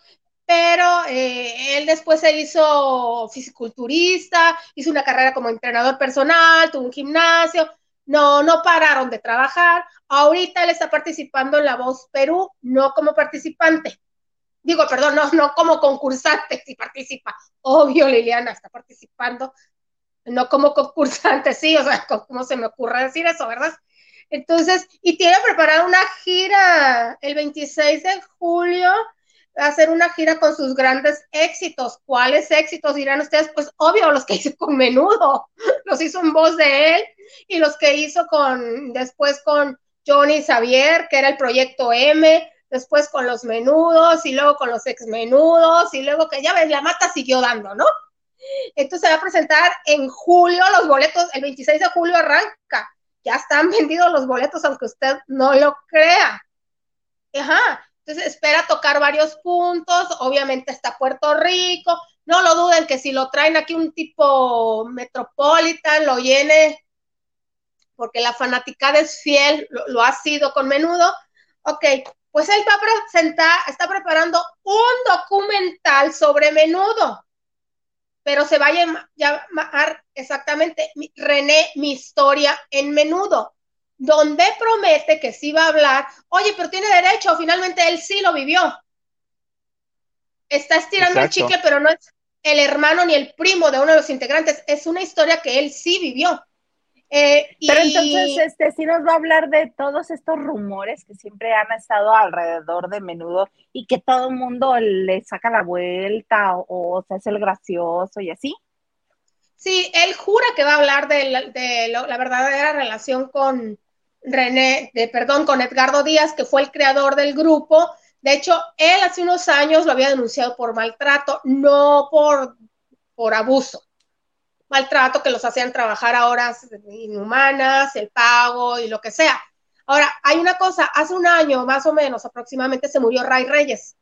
pero eh, él después se hizo fisiculturista, hizo una carrera como entrenador personal, tuvo un gimnasio, no, no pararon de trabajar. Ahorita él está participando en La Voz Perú, no como participante. Digo, perdón, no, no como concursante, si participa. Obvio, Liliana está participando, no como concursante, sí, o sea, ¿cómo se me ocurre decir eso, verdad? Entonces, y tiene preparada una gira el 26 de julio, hacer una gira con sus grandes éxitos. ¿Cuáles éxitos dirán ustedes? Pues obvio, los que hizo con menudo, los hizo en voz de él, y los que hizo con, después con Johnny Xavier, que era el proyecto M, después con los menudos, y luego con los exmenudos, y luego que ya ves, la mata siguió dando, ¿no? Entonces se va a presentar en julio, los boletos, el 26 de julio arranca ya están vendidos los boletos, aunque usted no lo crea. Ajá. Entonces espera tocar varios puntos, obviamente está Puerto Rico, no lo duden que si lo traen aquí un tipo Metropolitan, lo llene, porque la fanaticada es fiel, lo, lo ha sido con menudo. Ok, pues él va a presentar, está preparando un documental sobre menudo pero se va a llamar exactamente René, mi historia en menudo, donde promete que sí va a hablar, oye, pero tiene derecho, finalmente él sí lo vivió. Está estirando Exacto. el chicle, pero no es el hermano ni el primo de uno de los integrantes, es una historia que él sí vivió. Eh, Pero y... entonces, este, sí nos va a hablar de todos estos rumores que siempre han estado alrededor de menudo y que todo el mundo le saca la vuelta o, o se hace el gracioso y así. Sí, él jura que va a hablar de la, verdadera relación con René, de, perdón, con Edgardo Díaz, que fue el creador del grupo. De hecho, él hace unos años lo había denunciado por maltrato, no por, por abuso. Maltrato que los hacían trabajar a horas inhumanas, el pago y lo que sea. Ahora, hay una cosa, hace un año más o menos aproximadamente se murió Ray Reyes,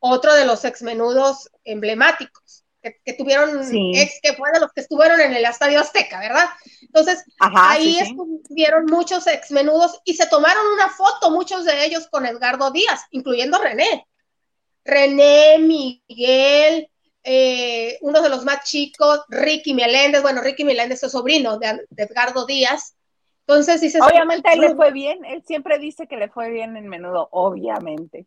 otro de los exmenudos emblemáticos que, tuvieron, ex, que fue de los que estuvieron en el Estadio Azteca, ¿verdad? Entonces, ahí estuvieron muchos exmenudos y se tomaron una foto, muchos de ellos con Edgardo Díaz, incluyendo René. René, Miguel, eh, uno de los más chicos, Ricky Meléndez, bueno, Ricky Meléndez es sobrino de, Edgardo Díaz. Entonces dices. Obviamente él le fue bien, él siempre dice que le fue bien en menudo, obviamente.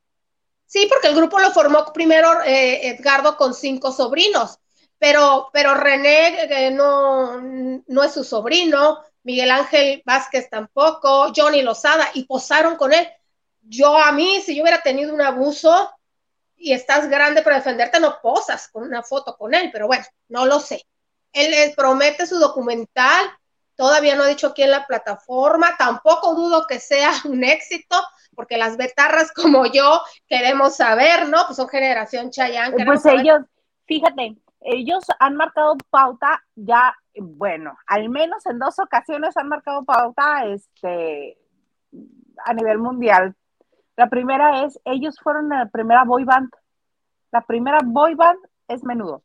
Sí, porque el grupo lo formó primero eh, Edgardo con cinco sobrinos, pero, pero René eh, no, no es su sobrino, Miguel Ángel Vázquez tampoco, Johnny Lozada, y posaron con él. Yo a mí, si yo hubiera tenido un abuso y estás grande para defenderte, no posas con una foto con él, pero bueno, no lo sé. Él, él promete su documental, todavía no ha dicho aquí en la plataforma, tampoco dudo que sea un éxito, porque las betarras como yo queremos saber, ¿no? Pues son generación Chayán. Pues ellos, fíjate, ellos han marcado pauta ya, bueno, al menos en dos ocasiones han marcado pauta este, a nivel mundial. La primera es, ellos fueron la primera boy band. La primera boy band es menudo.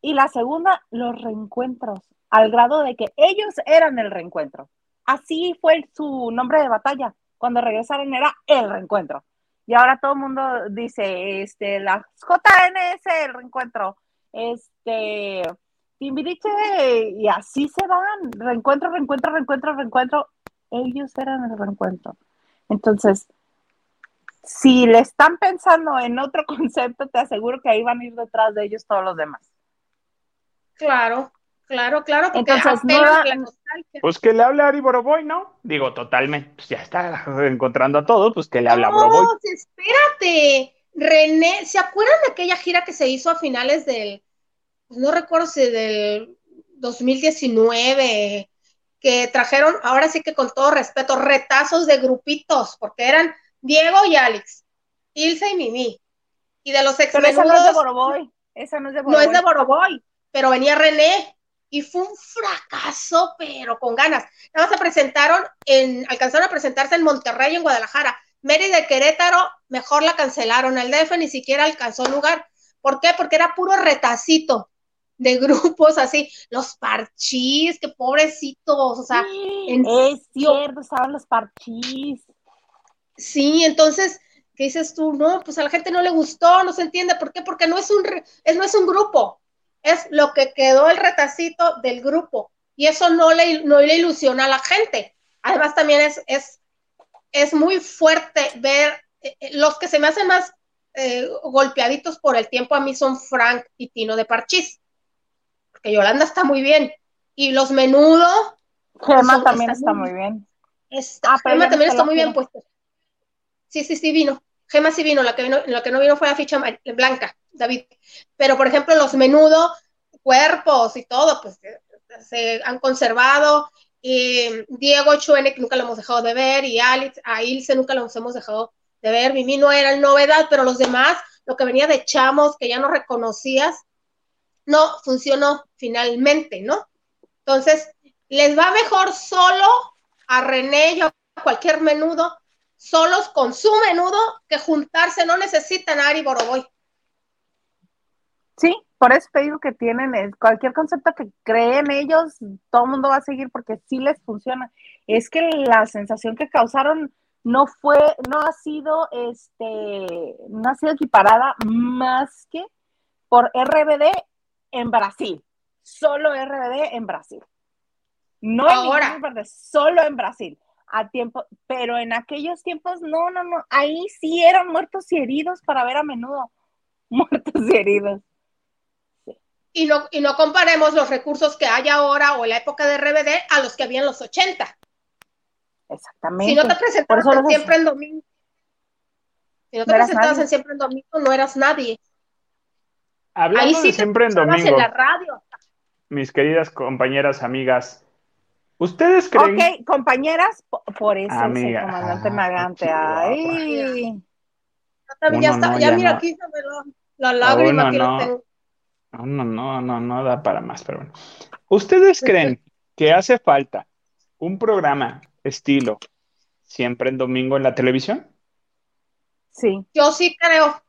Y la segunda, los reencuentros, al grado de que ellos eran el reencuentro. Así fue su nombre de batalla cuando regresaron era el reencuentro. Y ahora todo el mundo dice, este, la JNS, el reencuentro, este, Timbiriche, y así se van, reencuentro, reencuentro, reencuentro, reencuentro. Ellos eran el reencuentro. Entonces, si le están pensando en otro concepto, te aseguro que ahí van a ir detrás de ellos todos los demás. Claro, Claro, claro, porque Entonces, Pues que le hable a Ari Boroboy, ¿no? Digo, totalmente, pues ya está encontrando a todos, pues que le hable a Boroboy. No, espérate, René, ¿se acuerdan de aquella gira que se hizo a finales del, pues no recuerdo si del 2019, que trajeron, ahora sí que con todo respeto, retazos de grupitos, porque eran Diego y Alex, Ilse y Mimi, y de los ex Pero esa no es de Boroboy, esa no es de Boroboy. No es de Boroboy, pero venía René, y fue un fracaso, pero con ganas. Nada más se presentaron, en, alcanzaron a presentarse en Monterrey, en Guadalajara. Mérida de Querétaro, mejor la cancelaron. El DF ni siquiera alcanzó lugar. ¿Por qué? Porque era puro retacito de grupos así, los parchís, que pobrecitos, o sea. es cierto, estaban los parchís. Sí, entonces, ¿qué dices tú? No, pues a la gente no le gustó, no se entiende. ¿Por qué? Porque no es un, no es un grupo, es lo que quedó el retacito del grupo y eso no le, no le ilusiona a la gente. Además también es, es, es muy fuerte ver eh, eh, los que se me hacen más eh, golpeaditos por el tiempo a mí son Frank y Tino de Parchís, porque Yolanda está muy bien y los menudo. Gema también está muy bien. ah, Gema también está muy bien puesto. Sí, sí, sí vino. Gema sí vino, la que, vino, la que no vino fue la ficha blanca, David. Pero, por ejemplo, los menudos, cuerpos y todo, pues se han conservado. Y Diego Chuene, que nunca lo hemos dejado de ver, y Alex, a Ilse nunca los hemos dejado de ver. Mimi no era novedad, pero los demás, lo que venía de chamos, que ya no reconocías, no funcionó finalmente, ¿no? Entonces, les va mejor solo a René y a cualquier menudo solos con su menudo que juntarse, no necesitan a Ari Boroboy. Sí, por eso te digo que tienen cualquier concepto que creen ellos, todo el mundo va a seguir porque sí les funciona. Es que la sensación que causaron no fue, no ha sido, este, no ha sido equiparada más que por RBD en Brasil. Solo RBD en Brasil. No Ahora. en solo en Brasil a tiempo, pero en aquellos tiempos no, no, no, ahí sí eran muertos y heridos para ver a menudo, muertos y heridos. Y, no, y no comparemos los recursos que hay ahora o en la época de RBD a los que había en los 80. Exactamente. Si no te presentabas en siempre en domingo, si no te presentabas en siempre en domingo, no eras nadie. Hablando ahí sí siempre en domingo. en la radio. mis queridas compañeras, amigas, ¿ustedes creen? Ok, compañeras, por eso Amiga. el comandante Ah, Magante. Ay, También ya está, no, ya, ya mira no. aquí se me lo- la lágrima Uno que no. lo tengo. No, no, no, no, no da para más, pero bueno. ¿Ustedes creen que hace falta un programa estilo siempre en domingo en la televisión? sí. Yo sí creo.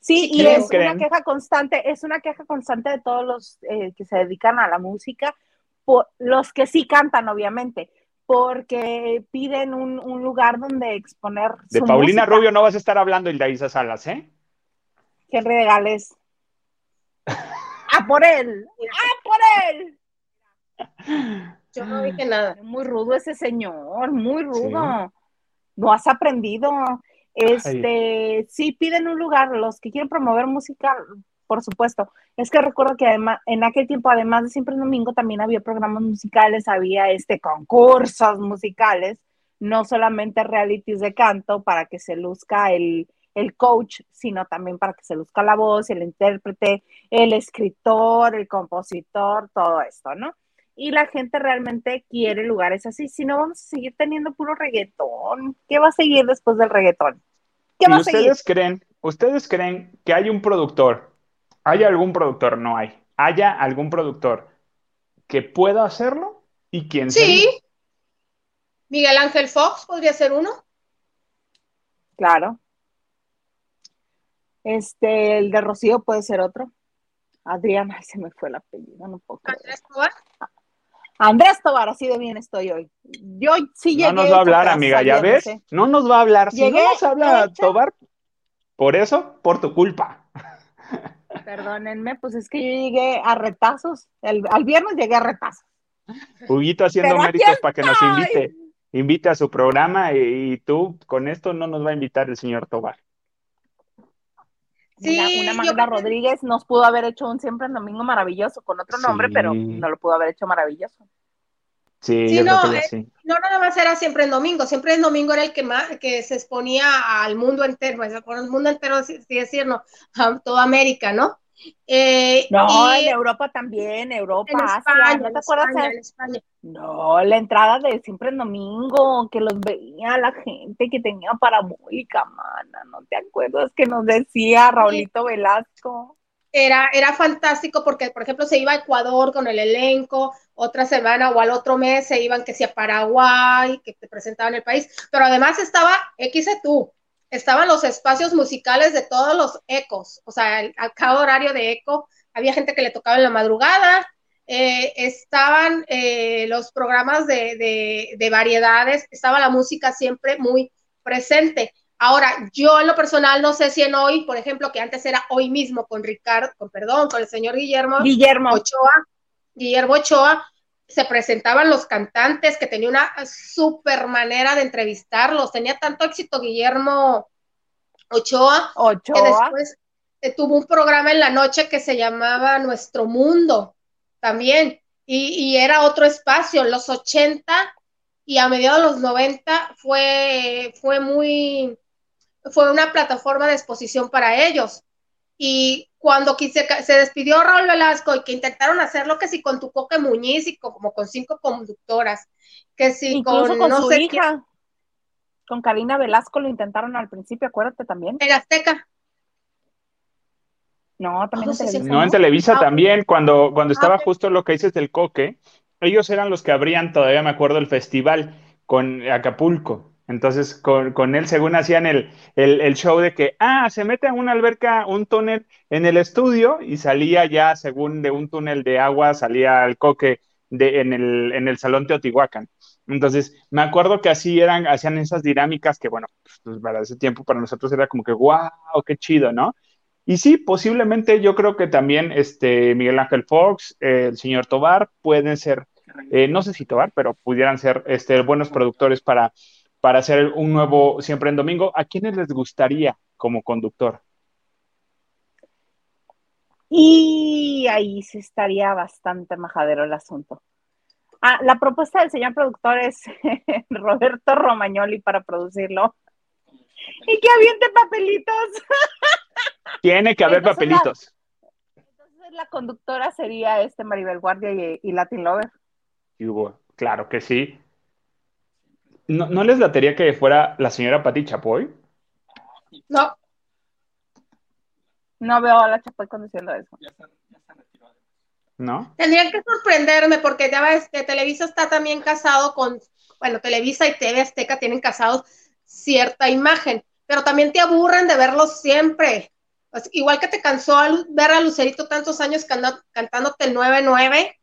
Sí, y ¿Quién es creen? una queja constante, es una queja constante de todos los eh, que se dedican a la música, por, los que sí cantan, obviamente, porque piden un, un lugar donde exponer De su Paulina música. Rubio no vas a estar hablando, Hilda Isa Salas, ¿eh? Henry de Gales. ¡A por él! ¡A por él! Yo no dije nada. Muy rudo ese señor, muy rudo. No has aprendido. Este, sí piden un lugar, los que quieren promover música, por supuesto. Es que recuerdo que además, en aquel tiempo, además de siempre en domingo, también había programas musicales, había este concursos musicales, no solamente realities de canto para que se luzca el, el coach, sino también para que se luzca la voz, el intérprete, el escritor, el compositor, todo esto, ¿no? Y la gente realmente quiere lugares así, si no vamos a seguir teniendo puro reggaetón. ¿Qué va a seguir después del reggaetón? ¿Qué ¿Y va a seguir? ustedes creen, ustedes creen que hay un productor, hay algún productor, no hay, haya algún productor que pueda hacerlo y quién Sí. sería? Miguel Ángel Fox podría ser uno. Claro. Este, el de Rocío puede ser otro. Adriana, se me fue el apellido, no puedo creer. Andrés Tobar. Andrés Tobar, así de bien estoy hoy. Yo sí llegué. No nos va a hablar, amiga, ¿ya ves? no sé. No nos va a hablar. Si no Llegué nos habla. Tobar, por eso, por tu culpa. Perdónenme, pues es que yo llegué a retazos. El, al viernes llegué a retazos. Huguito haciendo méritos para que nos invite. Invite a su programa y, y tú con esto no nos va a invitar el señor Tobar. Sí, una, Magda Rodríguez nos pudo haber hecho un siempre en domingo maravilloso con otro nombre, pero no lo pudo haber hecho maravilloso. Sí, Sí, yo no, creo que eh, sí. No nada más era siempre en domingo, siempre en domingo era el que más que se exponía al mundo entero, por el mundo entero, sí sí decirlo, a toda América, ¿no? Eh, No, y en Europa también, Europa, en Asia, ¿no te acuerdas? España, de- en España. No, la entrada de siempre en domingo, que los veía la gente que tenía parabólica, mana, ¿no te acuerdas que nos decía Raulito Velasco? Era, era fantástico porque, por ejemplo, se iba a Ecuador con el elenco, otra semana o al otro mes se iban que sea a Paraguay, que te presentaban el país, pero además estaba X tú, estaban los espacios musicales de todos los ecos, o sea, el- a cada horario de eco había gente que le tocaba en la madrugada, eh, estaban eh, los programas de, de, de variedades, estaba la música siempre muy presente. Ahora, yo en lo personal no sé si en hoy, por ejemplo, que antes era hoy mismo con Ricardo, con perdón, con el señor Guillermo Guillermo, Ochoa, Guillermo Ochoa, se presentaban los cantantes que tenía una super manera de entrevistarlos. Tenía tanto éxito Guillermo Ochoa que Ochoa, después eh, tuvo un programa en la noche que se llamaba Nuestro Mundo también. Y, y era otro espacio, en los 80 y a mediados de los 90 fue, fue muy, fue una plataforma de exposición para ellos. Y cuando quise, se despidió Raúl Velasco y que intentaron hacerlo que si con tu Coque Muñiz y con- como con cinco conductoras, que si incluso con, con no su sé hija, quién, con Karina Velasco lo intentaron al principio, acuérdate también. en Azteca. No, también No en televisión. No, en Televisa Ah, también, cuando, cuando estaba ok. justo lo que dices del coque, ellos eran los que abrían, todavía me acuerdo, el festival con Acapulco. Entonces, con, con él, según hacían el, el, el show de que, ah, se mete a una alberca, un túnel en el estudio y salía ya, según de un túnel de agua, salía el coque de, en, el, en el Salón Teotihuacán. Entonces, me acuerdo que así eran, hacían esas dinámicas que, bueno, pues para ese tiempo para nosotros era como que, wow, qué chido, ¿no? Y sí, posiblemente yo creo que también este Miguel Ángel Fox, eh, el señor Tobar, pueden ser, eh, no sé si Tobar, pero pudieran ser este, buenos productores para, para hacer un nuevo Siempre en Domingo. ¿A quiénes les gustaría como conductor? Y ahí sí estaría bastante majadero el asunto. Ah, la propuesta del señor productor es Roberto Romagnoli para producirlo. Y que aviente papelitos. Tiene que haber Entonces, papelitos. Entonces la conductora sería este Maribel Guardia y, Latin Lover. Claro que sí. ¿No, ¿No les latería que fuera la señora Pati Chapoy? No. No veo a la Chapoy conduciendo eso. ¿No? Tendrían que sorprenderme porque ya ves que Televisa está también casado con, bueno, Televisa y TV Azteca tienen casados cierta imagen, pero también te aburren de verlos siempre. Igual que te cansó ver a Lucerito tantos años canta, cantándote el 9-9,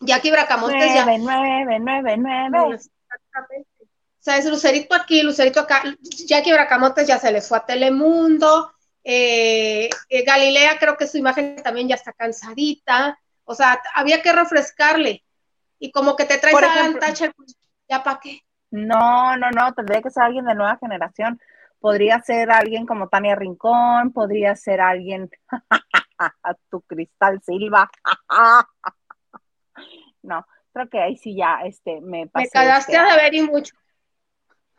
Jackie Bracamontes 9, ya. 9, 9, 9, 9. O sea, es Lucerito aquí, Lucerito acá. Jackie Bracamontes ya se le fue a Telemundo. Eh, eh, Galilea creo que su imagen también ya está cansadita. O sea, había que refrescarle. Y como que te traes ejemplo, a Alan Thatcher, ¿ya para qué? No, no, no, tendría que ser alguien de nueva generación. Podría ser alguien como Tania Rincón, podría ser alguien, tu Cristal Silva. no, creo que ahí sí ya este, me pasé. Me cagaste a ver y mucho.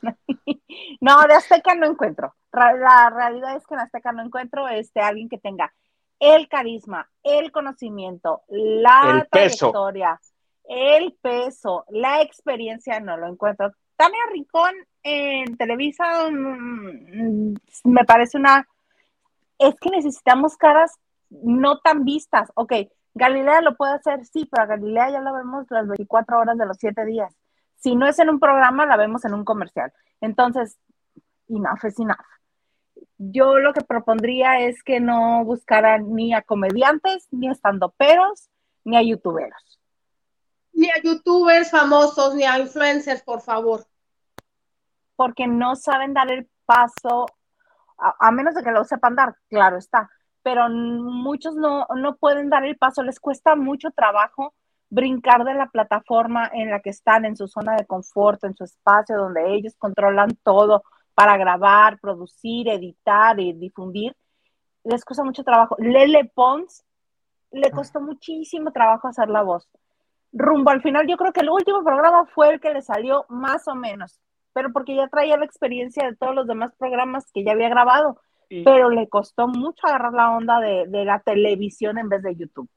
no, de Azteca no encuentro. La realidad es que en Azteca no encuentro este, alguien que tenga el carisma, el conocimiento, la trayectoria, el peso, la experiencia, no lo encuentro. Tania Rincón en Televisa mm, me parece una... Es que necesitamos caras no tan vistas. Ok, Galilea lo puede hacer, sí, pero a Galilea ya la vemos las 24 horas de los 7 días. Si no es en un programa, la vemos en un comercial. Entonces, enough is enough. Yo lo que propondría es que no buscaran ni a comediantes, ni a estandoperos, ni a youtuberos ni a youtubers famosos, ni a influencers, por favor. Porque no saben dar el paso, a, menos de que lo sepan dar, claro está, pero muchos no, no pueden dar el paso, les cuesta mucho trabajo brincar de la plataforma en la que están, en su zona de confort, en su espacio donde ellos controlan todo para grabar, producir, editar y difundir. Les cuesta mucho trabajo. Lele Pons le costó muchísimo trabajo hacer la voz rumbo al final, yo creo que el último programa fue el que le salió más o menos, pero porque ya traía la experiencia de todos los demás programas que ya había grabado, pero le costó mucho agarrar la onda de, la televisión en vez de YouTube.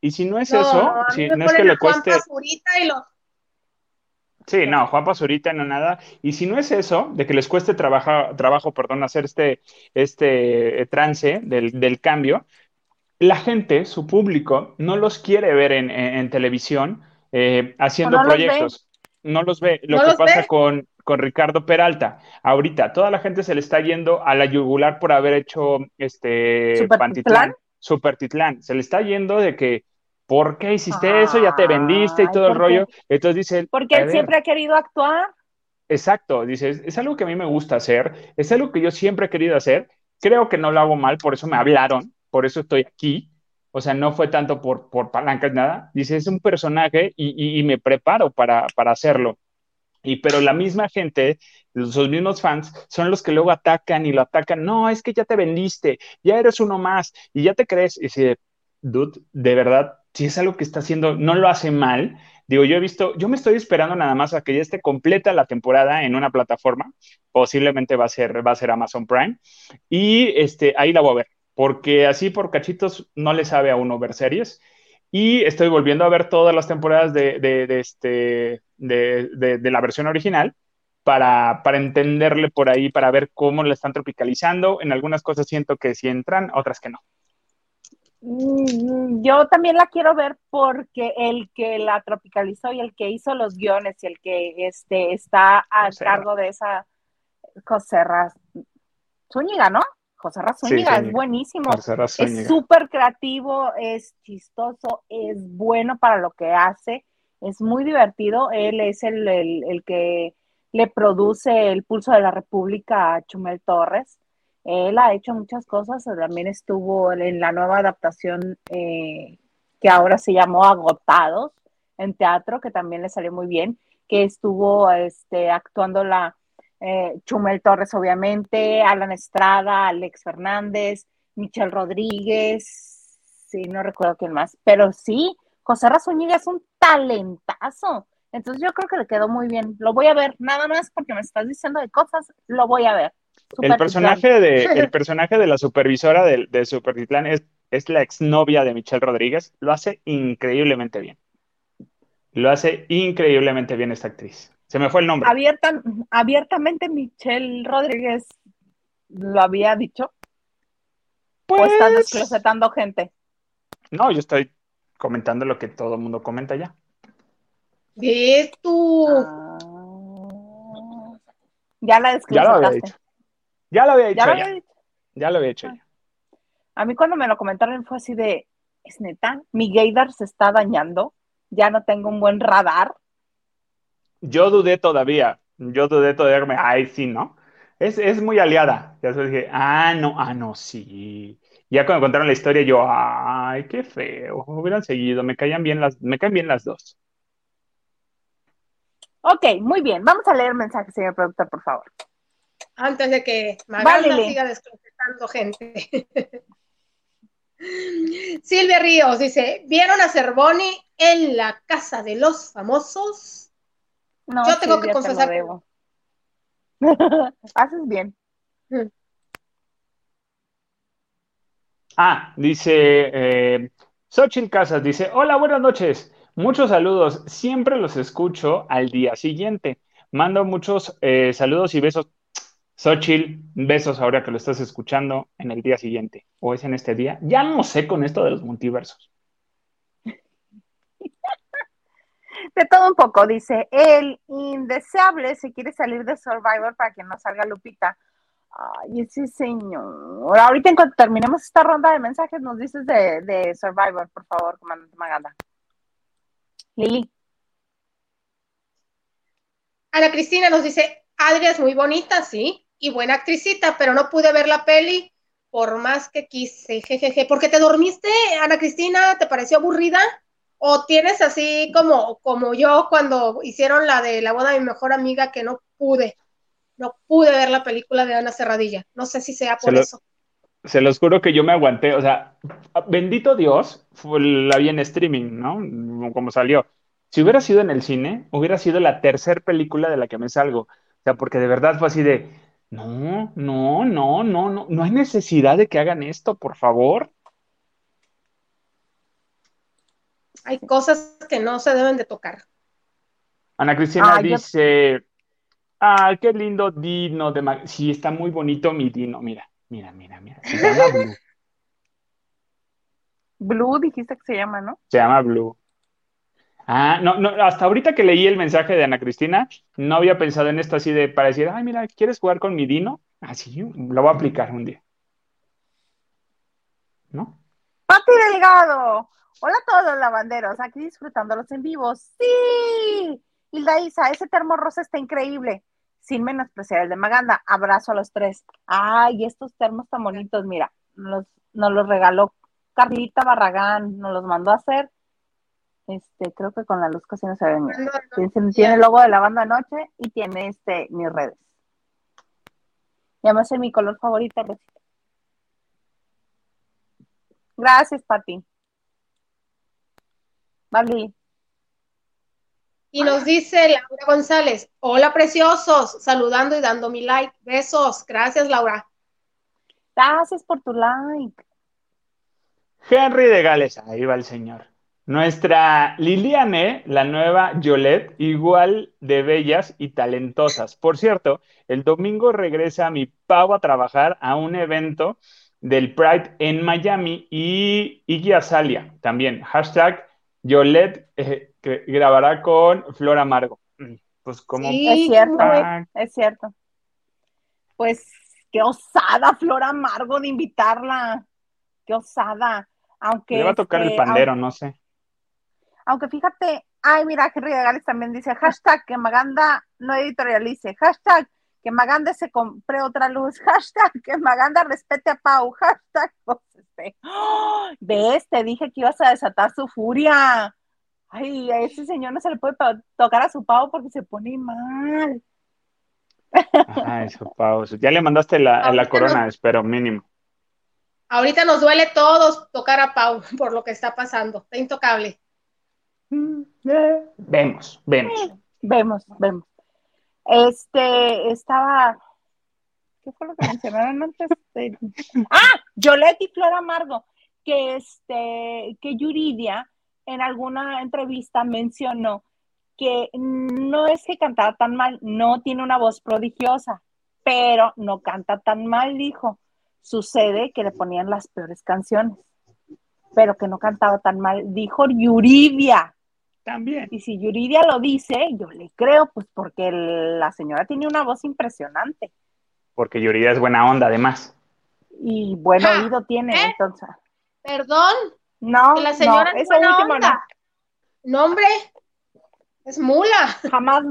Y si no es eso, si no es que le cueste... Sí, no, Juan Pazurita no nada. Y si no es eso, de que les cueste trabajo, trabajo perdón, hacer este, este eh, trance del, del cambio, la gente, su público, no los quiere ver en, televisión eh, haciendo proyectos. No los ve. Lo que pasa con, con, Ricardo Peralta. Ahorita, toda la gente se le está yendo a la yugular por haber hecho este Supertitlán. Supertitlán. Se le está yendo de que, ¿por qué hiciste eso? Ya te vendiste y todo el rollo. Entonces dice. Porque él siempre ha querido actuar. Exacto, dice, es algo que a mí me gusta hacer, es algo que yo siempre he querido hacer, creo que no lo hago mal, por eso me hablaron, por eso estoy aquí. O sea, no fue tanto por, por palancas, nada. Dice, es un personaje y, me preparo para, para hacerlo. Y pero la misma gente, los mismos fans, son los que luego atacan y lo atacan. No, es que ya te vendiste, ya eres uno más y ya te crees. Y dice, dude, de verdad, si es algo que está haciendo, no lo hace mal. Digo, yo he visto, yo me estoy esperando nada más a que ya esté completa la temporada en una plataforma. Posiblemente va a ser, va a ser Amazon Prime. Y este, ahí la voy a ver porque así por cachitos no le sabe a uno ver series. Y estoy volviendo a ver todas las temporadas de, este, de, la versión original para, para, entenderle por ahí, para ver cómo la están tropicalizando. En algunas cosas siento que sí entran, otras que no. Mm, yo también la quiero ver porque el que la tropicalizó y el que hizo los guiones y el que este, está a cargo de esa Coserra Zúñiga, ¿no? José Razúñiga es buenísimo. Es súper creativo, es chistoso, es bueno para lo que hace, es muy divertido. Él es el, que le produce el pulso de la República a Chumel Torres. Él ha hecho muchas cosas, también estuvo en la nueva adaptación eh, que ahora se llamó Agotados en teatro, que también le salió muy bien, que estuvo este, actuando la eh, Chumel Torres, obviamente, Alan Estrada, Alex Fernández, Michelle Rodríguez, sí, no recuerdo quién más, pero sí, José Razúñiga es un talentazo. Entonces yo creo que le quedó muy bien. Lo voy a ver, nada más porque me estás diciendo de cosas, lo voy a ver. el personaje, de, el personaje de la supervisora de, de es la exnovia de Michelle Rodríguez, lo hace increíblemente bien. Lo hace increíblemente bien esta actriz. Se me fue el nombre. Abierta, abiertamente Michelle Rodríguez lo había dicho. Pues, ¿O están desclosetando gente? No, yo estoy comentando lo que todo el mundo comenta ya. ¿Ves tú? Ah, ya la Ya lo había desclosetaste. dicho. Ya lo había dicho Ya lo ya. había dicho. Ya lo había hecho ya. A mí cuando me lo comentaron fue así de, es neta, mi gaydar se está dañando, ya no tengo un buen radar. Yo dudé todavía. Yo dudé todavía. Ay, sí, ¿no? Es, es muy aliada. Ya después dije, ah, no, ah, no, sí. Ya cuando contaron la historia, yo, ay, qué feo. Hubieran seguido. Me caían bien las, me caen bien las dos. Ok, muy bien, vamos a leer mensajes, señor productor, por favor. Antes de que Maganda Válele. siga desclosetando gente. Silvia Ríos dice: ¿Vieron a Cervoni en la casa de los famosos? No, Yo tengo que te confesar que debo. Haces bien. Ah, dice eh, Xochitl Casas, dice, hola, buenas noches. Muchos saludos. Siempre los escucho al día siguiente. Mando muchos eh, saludos y besos. Xochitl, besos ahora que lo estás escuchando en el día siguiente. O es en este día. Ya no sé con esto de los multiversos. De todo un poco, dice, el indeseable se quiere salir de Survivor para que no salga Lupita. Ay, ese señor. Ahorita en cuanto terminemos esta ronda de mensajes, nos dices de, de Survivor, por favor, comandante Maganda. Lili. Ana Cristina nos dice: Adria es muy bonita, sí, y buena actricita, pero no pude ver la peli por más que quise. Jejeje. ¿Por qué te dormiste, Ana Cristina? ¿Te pareció aburrida? ¿O tienes así como, como yo cuando hicieron la de la boda de mi mejor amiga que no pude? No pude ver la película de Ana Cerradilla. No sé si sea por Se lo- eso. Se los juro que yo me aguanté. O sea, bendito Dios, la vi en streaming, ¿no? Como salió. Si hubiera sido en el cine, hubiera sido la tercera película de la que me salgo. O sea, porque de verdad fue así de, no, no, no, no, no, no hay necesidad de que hagan esto, por favor. Hay cosas que no se deben de tocar. Ana Cristina Ah, yo- dice, ah, qué lindo Dino de Ma-". Sí, está muy bonito mi Dino. Mira, mira, mira, mira. Se llama Blue. Blue dijiste que se llama, ¿no? Se llama Blue. Ah, no, no, hasta ahorita que leí el mensaje de Ana Cristina, no había pensado en esto así de para decir, ay, mira, ¿quieres jugar con mi Dino? Así, lo voy a aplicar un día. ¿No? Pati Delgado. Hola a todos los lavanderos, aquí disfrutándolos en vivo. Sí. Hilda Isa, ese termo rosa está increíble. Sin menospreciar el de Maganda. Abrazo a los tres. Ay, estos termos tan bonitos, mira, nos, nos los regaló Carlita Barragán, nos los mandó a hacer. Este, creo que con la luz casi no se ven. Tiene, tiene el logo de la banda Noche y tiene este mis redes. Y además es mi color favorito, Rosita. Gracias, Pati. Vale. Y nos dice Laura González, hola preciosos, saludando y dando mi like. Besos. Gracias, Laura. Gracias por tu like. Henry de Gales, ahí va el señor. Nuestra Liliane, la nueva Yolette, igual de bellas y talentosas. Por cierto, el domingo regresa mi pavo a trabajar a un evento del Pride en Miami y Iggy Azalea también. Hashtag Yolette eh, que grabará con Flor Amargo. Pues como... Sí, Es cierto. Ah, Es cierto. Pues qué osada Flor Amargo de invitarla. Qué osada. Aunque le va a tocar el este, pandero, no sé. Aunque fíjate, ay, mira, Henry de Gales también dice, hashtag que Maganda no editorialice, hashtag que Maganda se compre otra luz, hashtag que Maganda respete a Pau, hashtag, pues, este, ¡oh! ves, te dije que ibas a desatar su furia. Ay, a ese señor no se le puede to- tocar a su Pau porque se pone mal. Ajá, eso, Pau. Ya le mandaste la, la corona, espero, mínimo. Ahorita nos duele todos tocar a Pau por lo que está pasando. Está intocable. Mm, Vemos, vemos. Vemos, vemos. Este, estaba, ¿qué fue lo que mencionaron antes? De- Ah, Yolette y Flor Amargo. que, este, que Yuridia en alguna entrevista mencionó que no es que cantaba tan mal, no tiene una voz prodigiosa, pero no canta tan mal, dijo. Sucede que le ponían las peores canciones, pero que no cantaba tan mal, dijo Yuridia. También. Y si Yuridia lo dice, yo le creo, pues porque la señora tiene una voz impresionante. Porque Yuridia es buena onda, además. Y buen oído tiene, ¿eh? entonces. Perdón. No, la señora no, es buena onda. No. hombre, es mula. Jamás,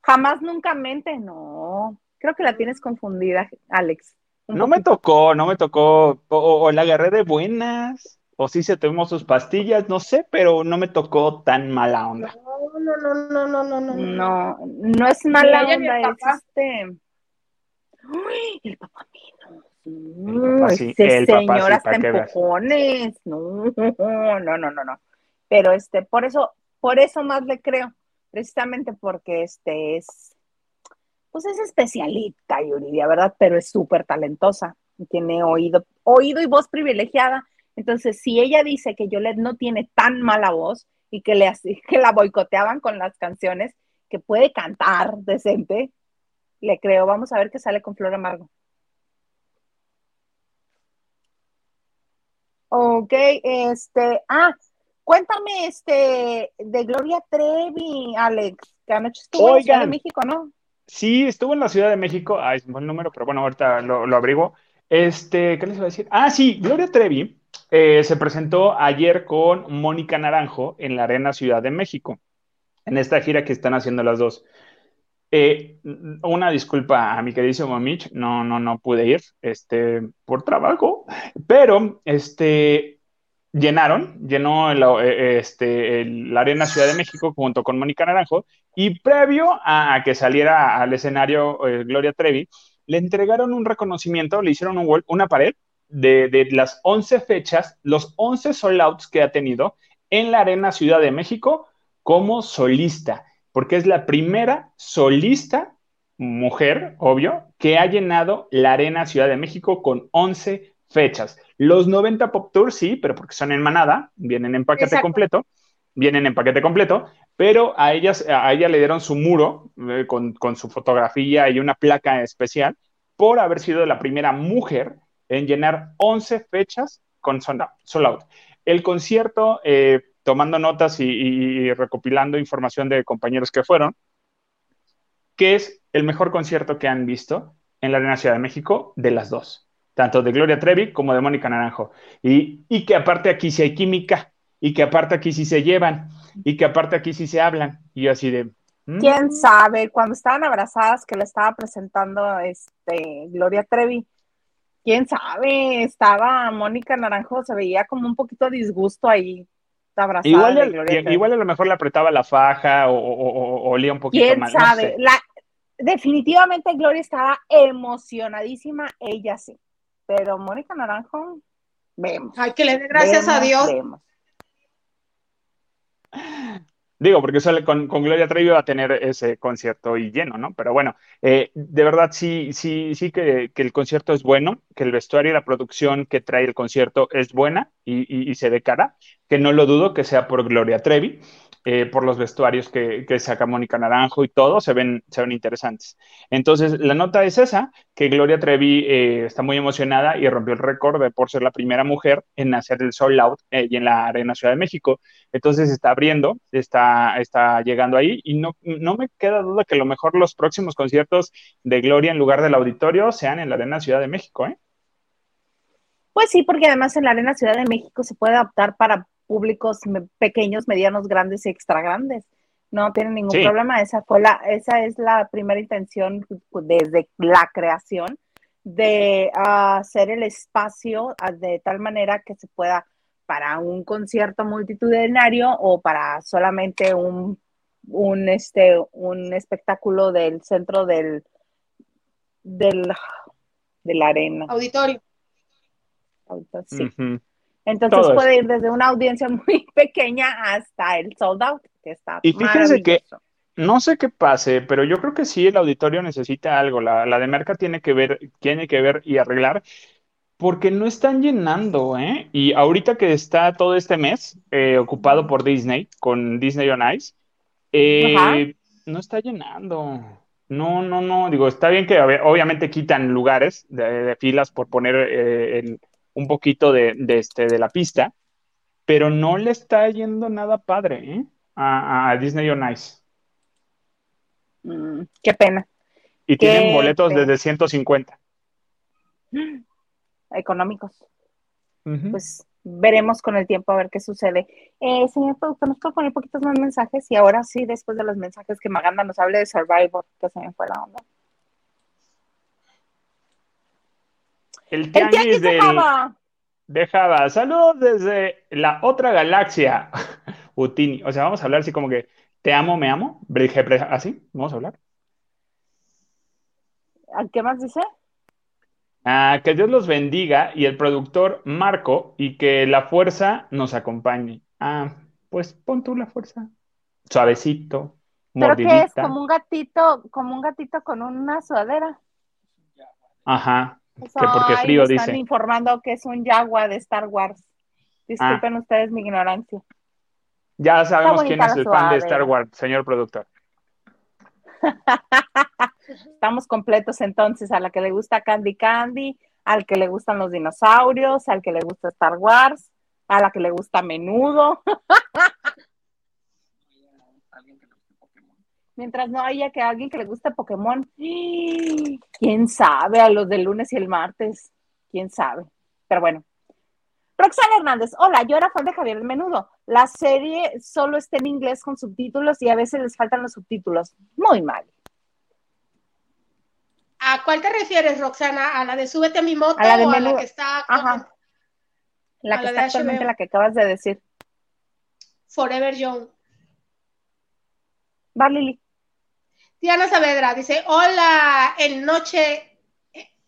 jamás nunca mente, no. Creo que la tienes confundida, Alex. No me tocó, no me tocó. O, la agarré de buenas, o sí se tomó sus pastillas, no sé, pero no me tocó tan mala onda. No, no, no, no, no, no, no. No, no es mala onda, es este. Uy, el papá mío. No, sí, ese señor hasta empujones. No, no, no, no, no. Pero este, por eso, por eso más le creo, precisamente porque este es pues es especialista, Yuridia, ¿verdad? Pero es súper talentosa, tiene oído, oído y voz privilegiada. Entonces, si ella dice que Yolette no tiene tan mala voz y que, le, que la boicoteaban con las canciones, que puede cantar decente, le creo. Vamos a ver qué sale con Flor Amargo. Ok, este, ah, cuéntame este de Gloria Trevi, Alex, que anoche estuvo en de México, ¿no? Sí, estuvo en la Ciudad de México. Ah, es un buen número, pero bueno, ahorita lo, lo abrigo. Este, ¿qué les iba a decir? Ah, sí, Gloria Trevi eh, se presentó ayer con Mónica Naranjo en la Arena Ciudad de México, en esta gira que están haciendo las dos. Eh, una disculpa a mi queridísimo Mitch, no, no, no pude ir, este, por trabajo, pero, este, llenaron, llenó eh, este, la Arena Ciudad de México junto con Mónica Naranjo y previo a, que saliera al escenario eh, Gloria Trevi, le entregaron un reconocimiento, le hicieron un, una pared de, de, las 11 fechas, los 11 sold outs que ha tenido en la Arena Ciudad de México como solista, porque es la primera solista mujer, obvio, que ha llenado la Arena Ciudad de México con 11 fechas. Los 90 Pop Tours sí, pero porque son en manada, vienen en paquete completo, vienen en paquete completo, pero a, ellas, a ella le dieron su muro eh, con, su fotografía y una placa especial por haber sido la primera mujer en llenar 11 fechas con Sold Out. El concierto, eh, tomando notas y, recopilando información de compañeros que fueron, que es el mejor concierto que han visto en la Arena Ciudad de México de las dos tanto de Gloria Trevi como de Mónica Naranjo. Y, y que aparte aquí sí hay química, y que aparte aquí sí se llevan, y que aparte aquí sí se hablan. Y yo así de... Mm". ¿Quién sabe? Cuando estaban abrazadas, que le estaba presentando este, Gloria Trevi, quién sabe, estaba Mónica Naranjo, se veía como un poquito disgusto ahí. Abrazada igual, igual a lo mejor le apretaba la faja o, o, olía un poquito ¿Quién sabe? La, definitivamente Gloria estaba emocionadísima, ella sí. Pero Mónica Naranjo, vemos. Hay que le dé gracias a Dios. Digo, porque sale con, Gloria Trevi va a tener ese concierto y lleno, ¿no? Pero bueno, eh, de verdad sí, sí, sí que, el concierto es bueno, que el vestuario y la producción que trae el concierto es buena y, y se ve cara, que no lo dudo que sea por Gloria Trevi. Eh, por los vestuarios que, saca Mónica Naranjo y todo, se ven, se ven interesantes. Entonces, la nota es esa, que Gloria Trevi eh, está muy emocionada y rompió el récord de por ser la primera mujer en hacer el sold out eh, y en la Arena Ciudad de México. Entonces, está abriendo, está, está llegando ahí y no, no me queda duda que a lo mejor los próximos conciertos de Gloria en lugar del auditorio sean en la Arena Ciudad de México, ¿eh? Pues sí, porque además en la Arena Ciudad de México se puede adaptar para públicos pequeños, medianos, grandes y extra grandes. No tienen ningún problema. Esa fue la, esa es la primera intención desde la creación de hacer el espacio ah, de tal manera que se pueda para un concierto multitudinario o para solamente un, un, este, un espectáculo del centro del, del, de la arena. Auditorio. sí. Entonces puede ir desde una audiencia muy pequeña hasta el sold out, que está Y fíjense que no sé qué pase, pero yo creo que sí el auditorio necesita algo. La, la de Merca tiene que ver, tiene que ver y arreglar Porque no están llenando, ¿eh? Y ahorita que está todo este mes eh, ocupado por Disney, con Disney on Ice, eh, no está llenando. No, no, no. Digo, está bien que obviamente quitan lugares de, filas por poner eh, un poquito de, este, de la pista, pero no le está yendo nada padre ¿eh? a, Disney on Ice. Mm, qué pena. Y tienen boletos desde 150. Económicos. Pues veremos con el tiempo a ver qué sucede. Eh, señor productor, nos puedo poner poquitos más mensajes y ahora sí, después de los mensajes que Maganda nos hable de Survivor, que se me fue la onda. El tianguis, de Java. De Java. Saludos desde la otra galaxia. Utini. O sea, vamos a hablar así como que te amo, me amo. Así, vamos a hablar. ¿Qué más dice? Ah, que Dios los bendiga y el productor Marco y que la fuerza nos acompañe. Ah, pues pon tú la fuerza. Suavecito. ¿Pero qué es? Como un gatito, como un gatito con una sudadera. Ajá. Que porque frío dice. Están informando que es un Yagua de Star Wars. Disculpen ah. ustedes mi ignorancia. Ya sabemos quién es el fan de Star Wars, señor productor. Estamos completos entonces, a la que le gusta Candy Candy, al que le gustan los dinosaurios, al que le gusta Star Wars, a la que le gusta Menudo. Mientras no haya que alguien que le guste Pokémon, quién sabe, a los del lunes y el martes, quién sabe. Pero bueno. Roxana Hernández, hola, yo era fan de Javier el Menudo. La serie solo está en inglés con subtítulos y a veces les faltan los subtítulos. Muy mal. ¿A cuál te refieres, Roxana? ¿A la de Súbete a mi moto a la de o a la que está... Ajá. La que está actualmente la que acabas de decir. Forever Young. Va, Lili. Diana Saavedra dice, hola, en noche,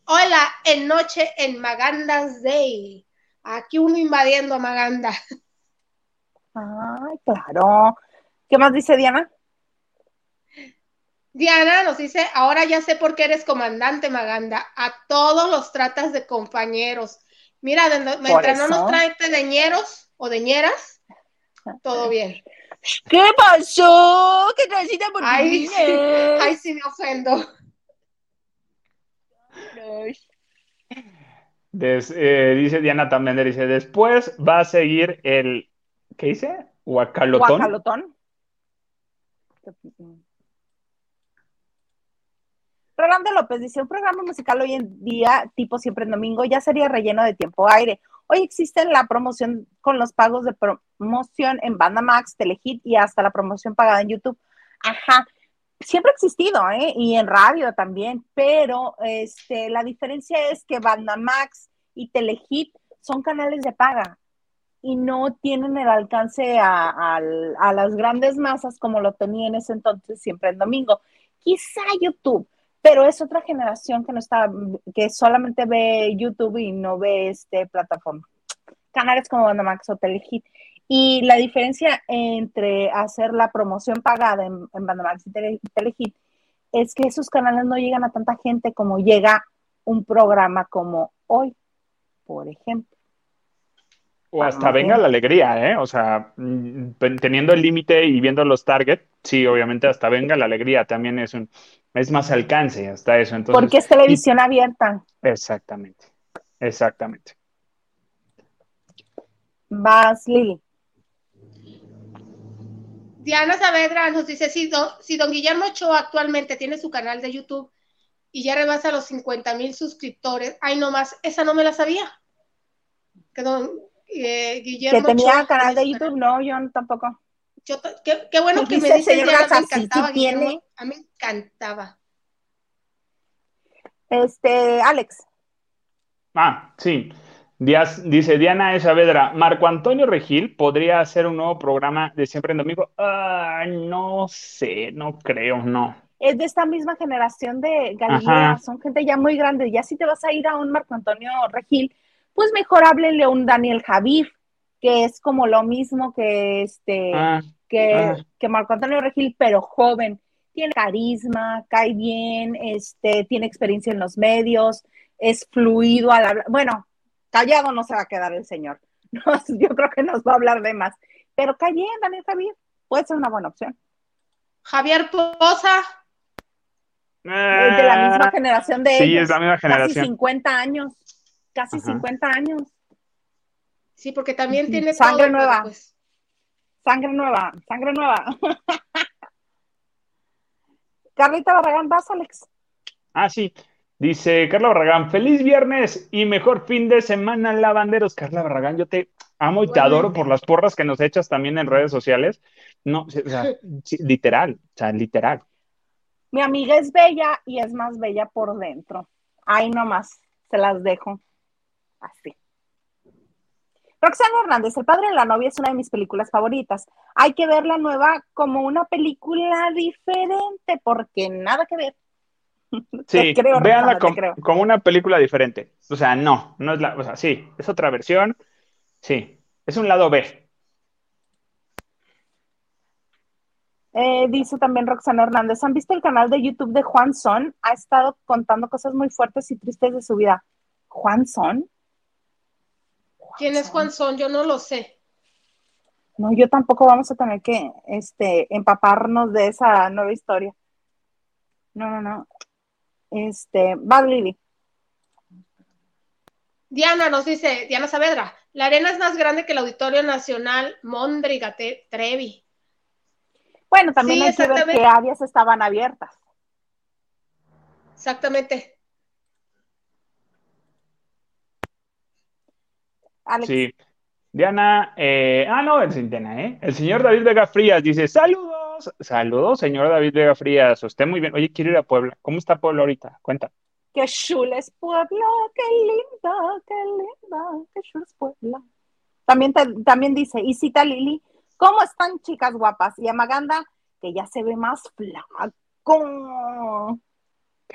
hola, en noche en Maganda's Day. Aquí uno invadiendo a Maganda. Ay, claro. ¿Qué más dice Diana? Diana nos dice, ahora ya sé por qué eres comandante, Maganda. A todos los tratas de compañeros. Mira, mientras no nos traen deñeros o deñeras, todo bien. ¿Qué pasó? ¿Qué necesita por ay, sí, ay, sí me ofendo. Eh, dice Diana también, dice, después va a seguir el, ¿qué dice? Huacalotón. Huacalotón. Rolando López dice, un programa musical hoy en día, tipo siempre en domingo, ya sería relleno de tiempo aire. Hoy existe la promoción con los pagos de promoción en Banda Max, Telehit y hasta la promoción pagada en YouTube. Ajá, siempre ha existido, ¿eh? Y en radio también, pero este, la diferencia es que Banda Max y Telehit son canales de paga y no tienen el alcance a, a las grandes masas como lo tenía en ese entonces siempre en domingo. Quizá YouTube pero es otra generación que no está, que solamente ve YouTube y no ve este plataforma. Canales como Bandamax o Telehit. Y la diferencia entre hacer la promoción pagada en, Bandamax y Telehit es que esos canales no llegan a tanta gente como llega un programa como hoy, por ejemplo. O hasta venga la alegría, ¿eh? O sea, mm, teniendo el límite y viendo los targets, sí, obviamente hasta venga la alegría también es un, es más alcance hasta eso. Entonces, Porque es televisión abierta. Exactamente, exactamente. Vas, Lili. Diana Saavedra nos dice, si don, si don Guillermo Ochoa actualmente tiene su canal de YouTube y ya rebasa los 50 mil suscriptores, ay, nomás, esa no me la sabía. Que don eh, Guillermo Que tenía canal de YouTube, no, yo tampoco qué, bueno que me dice Diana, me encantaba, tiene... a mí me encantaba. Este, Alex. Ah, sí. dice Diana Saavedra, Marco Antonio Regil podría hacer un nuevo programa de Siempre en Domingo. Ah, no sé, no creo, no. Es de esta misma generación de Galilea, son gente ya muy grande. Ya si te vas a ir a un Marco Antonio Regil, pues mejor háblenle a un Daniel Javif, que es como lo mismo que este, ah que, ah. que Marco Antonio Regil, pero joven. Tiene carisma, cae bien, este, tiene experiencia en los medios, es fluido al hablar. Bueno, callado no se va a quedar el señor. yo creo que nos va a hablar de más. Pero cae bien, Daniel Javier, puede ser una buena opción. Javier Poza. Es de la misma generación de Sí, es la misma generación. Casi 50 años. Casi Ajá. 50 años. Sí, porque también tiene Sangre todo, nueva. pues, Sangre nueva, sangre nueva. Carlita Barragán, vas, Alex. Ah, sí. Dice Carla Barragán, feliz viernes y mejor fin de semana, lavanderos. Carla Barragán, yo te amo y te adoro por las porras que nos echas también en redes sociales. No, o sea, sí, literal, o sea, literal. Mi amiga es bella y es más bella por dentro. Ahí nomás, se las dejo. Así. Roxana Hernández, El padre de la novia es una de mis películas favoritas. Hay que ver la nueva como una película diferente, porque nada que ver. Sí, creo, véanla Roxana, te com- creo. como una película diferente. O sea, no, no es la, o sea, sí, es otra versión. Sí, es un lado B. Eh, dice también Roxana Hernández, ¿han visto el canal de YouTube de Juan Son? Ha estado contando cosas muy fuertes y tristes de su vida. ¿Juan Son? ¿Quién es Juan Son? Yo no lo sé. No, yo tampoco vamos a tener que este, empaparnos de esa nueva historia. No, no, no. Este, va Lili. Diana nos dice, Diana Saavedra, la arena es más grande que el Auditorio Nacional Mondriga Trevi. Bueno, también Sí, hay que ver qué áreas estaban abiertas. Exactamente. Alex, Sí. Diana, eh, ah, no, es Diana, ¿eh? El señor David Vega Frías dice, saludos, saludos, señor David Vega Frías, usted muy bien. Oye, quiero ir a Puebla. ¿Cómo está Puebla ahorita? Cuenta. qué chula es Puebla, qué linda, qué linda, qué chula es Puebla. También, te- también dice, y cita Lili, ¿cómo están chicas guapas? Y a Maganda, que ya se ve más flaco.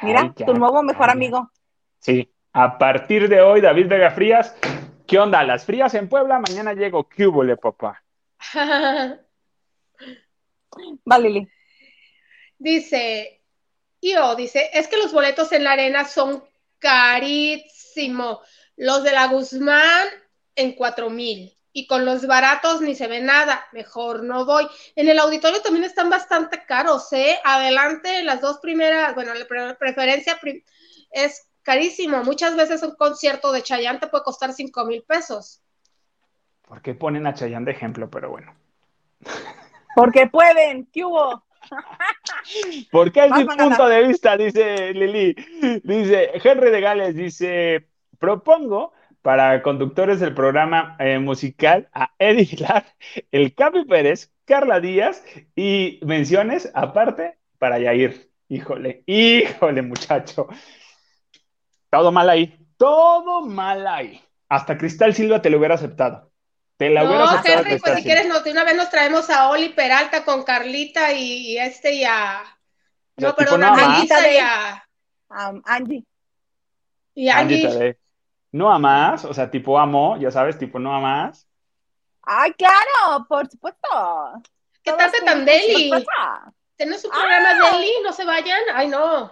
Mira, Ay, ya, tu nuevo mejor ya. amigo. Sí, a partir de hoy, David Vega Frías, ¿qué onda? Las frías en Puebla, mañana llego, ¿qué hubole, papá? Va, Lili. dice, yo, dice, es que los boletos en la arena son carísimos. Los de la Guzmán en cuatro mil. Y con los baratos ni se ve nada. Mejor no voy. En el auditorio también están bastante caros, ¿eh? Adelante, las dos primeras, bueno, la pre- preferencia es carísimo. Muchas veces un concierto de Chayanne te puede costar cinco mil pesos. ¿Por qué ponen a Chayanne de ejemplo? Pero bueno. Porque pueden, ¿qué hubo? Porque es mi punto de vista, dice Lili. Dice Henry de Gales, dice, propongo para conductores del programa eh, musical a Eddie Hilar, el Capi Pérez, Carla Díaz y menciones aparte para Yair. Híjole, híjole, muchacho. Todo mal ahí, todo mal ahí. Hasta Cristal Silva te lo hubiera aceptado. Te la hubiera No, aceptado Henry, pues si quieres, nos- de una vez nos traemos a Oli Peralta con Carlita y, y este y a. No, perdón, a más. Melissa y a, Um, Angie. y a Angie Angie. No a más, o sea, tipo amo, ya sabes, tipo no a más. Ay, claro, por supuesto. ¿Qué tal tan deli? Tenés un programa deli, no se vayan. Ay, no.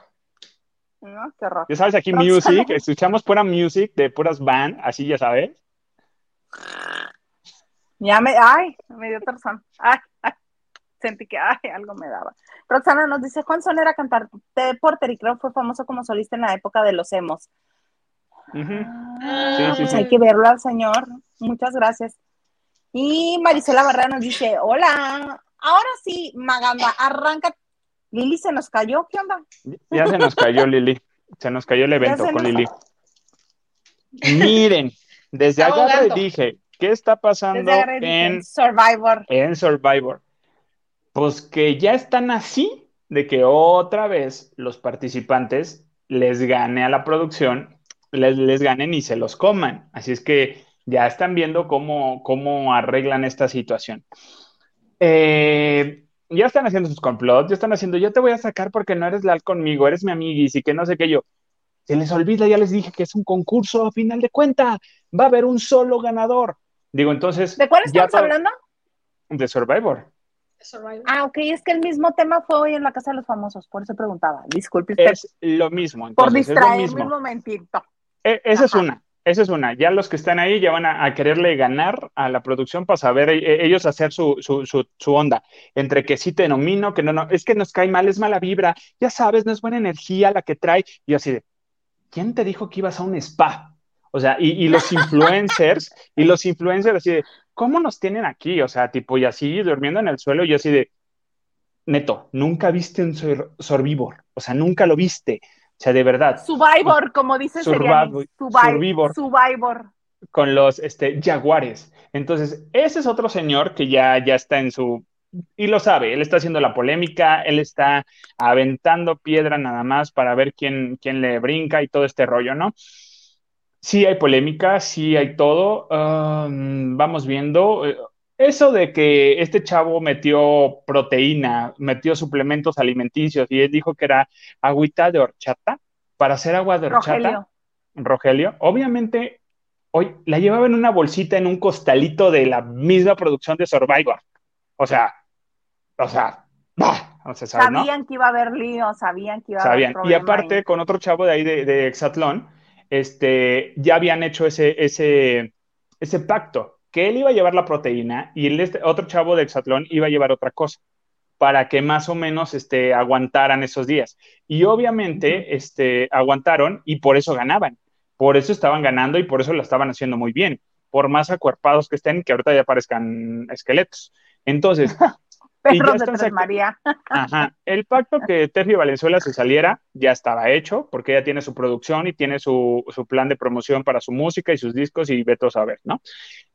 No, qué horror. Ya sabes, aquí music, escuchamos pura music de puras band, así ya sabes. Ya me, ay, me dio torzón. Ay, ay, sentí que, ay, algo me daba. Roxana nos dice, Juan Son era cantante de Porter y creo fue famoso como solista en la época de los emos. Ah, Sí, sí, pues sí. hay que verlo al señor. Muchas gracias. Y Marisela Barrera nos dice, hola, ahora sí, Maganda, arranca. Lili se nos cayó, ¿qué onda? Ya se nos cayó Lili, se nos cayó el evento con nos- Lili. Miren, desde agarre ahogando. dije, ¿qué está pasando en, Survivor. en Survivor? Pues que ya están así de que otra vez los participantes les gane a la producción, les, les ganen y se los coman. Así es que ya están viendo cómo, cómo arreglan esta situación. Eh, ya están haciendo sus complots, ya están haciendo, yo te voy a sacar porque no eres leal conmigo, eres mi amiguis y que no sé qué yo. Se les olvida, ya les dije que es un concurso, a final de cuenta, va a haber un solo ganador. Digo, entonces, ¿De cuál estamos hablando? de Survivor. Survivor. Ah, ok, es que el mismo tema fue hoy en la Casa de los Famosos, por eso preguntaba. Disculpe usted Es lo mismo, por entonces, es lo distraerme un momentito. E- esa es una, esa es una. Ya los que están ahí ya van a, quererle ganar a la producción para saber eh, ellos hacer su, su, su, onda. Entre que sí te nomino, que no, no, es que nos cae mal, es mala vibra, ya sabes, no es buena energía la que trae. Y así de, ¿quién te dijo que ibas a un spa? O sea, y, y los influencers, y los influencers así de, ¿cómo nos tienen aquí? O sea, tipo, y así durmiendo en el suelo, y así de, neto, nunca viste un sorbívor, o sea, nunca lo viste. O sea, de verdad. Survivor, como dice Survivor, Survivor. Survivor. Con los este, jaguares. Entonces, ese es otro señor que ya, ya está en su... Y lo sabe, él está haciendo la polémica, él está aventando piedra nada más para ver quién, quién le brinca y todo este rollo, ¿no? Sí hay polémica, sí hay todo. Um, vamos viendo. Eso de que este chavo metió proteína, metió suplementos alimenticios y él dijo que era agüita de horchata para hacer agua de horchata. Rogelio. Rogelio. Obviamente, hoy la llevaba en una bolsita en un costalito de la misma producción de Survivor. O sea, o sea, bah, sabían que iba a haber lío, sabían que iba a haber Y aparte, con otro chavo de ahí de, de Exatlón, este, ya habían hecho ese, ese, ese pacto que él iba a llevar la proteína y el este, otro chavo de Exatlón iba a llevar otra cosa para que más o menos este, aguantaran esos días. Y obviamente este, aguantaron y por eso ganaban. Por eso estaban ganando y por eso lo estaban haciendo muy bien. Por más acuerpados que estén, que ahorita ya parezcan esqueletos. Entonces, Perros de María. Ajá. El pacto que Tefi Valenzuela se saliera ya estaba hecho, porque ella tiene su producción y tiene su, plan de promoción para su música y sus discos y veto a saber, ¿no?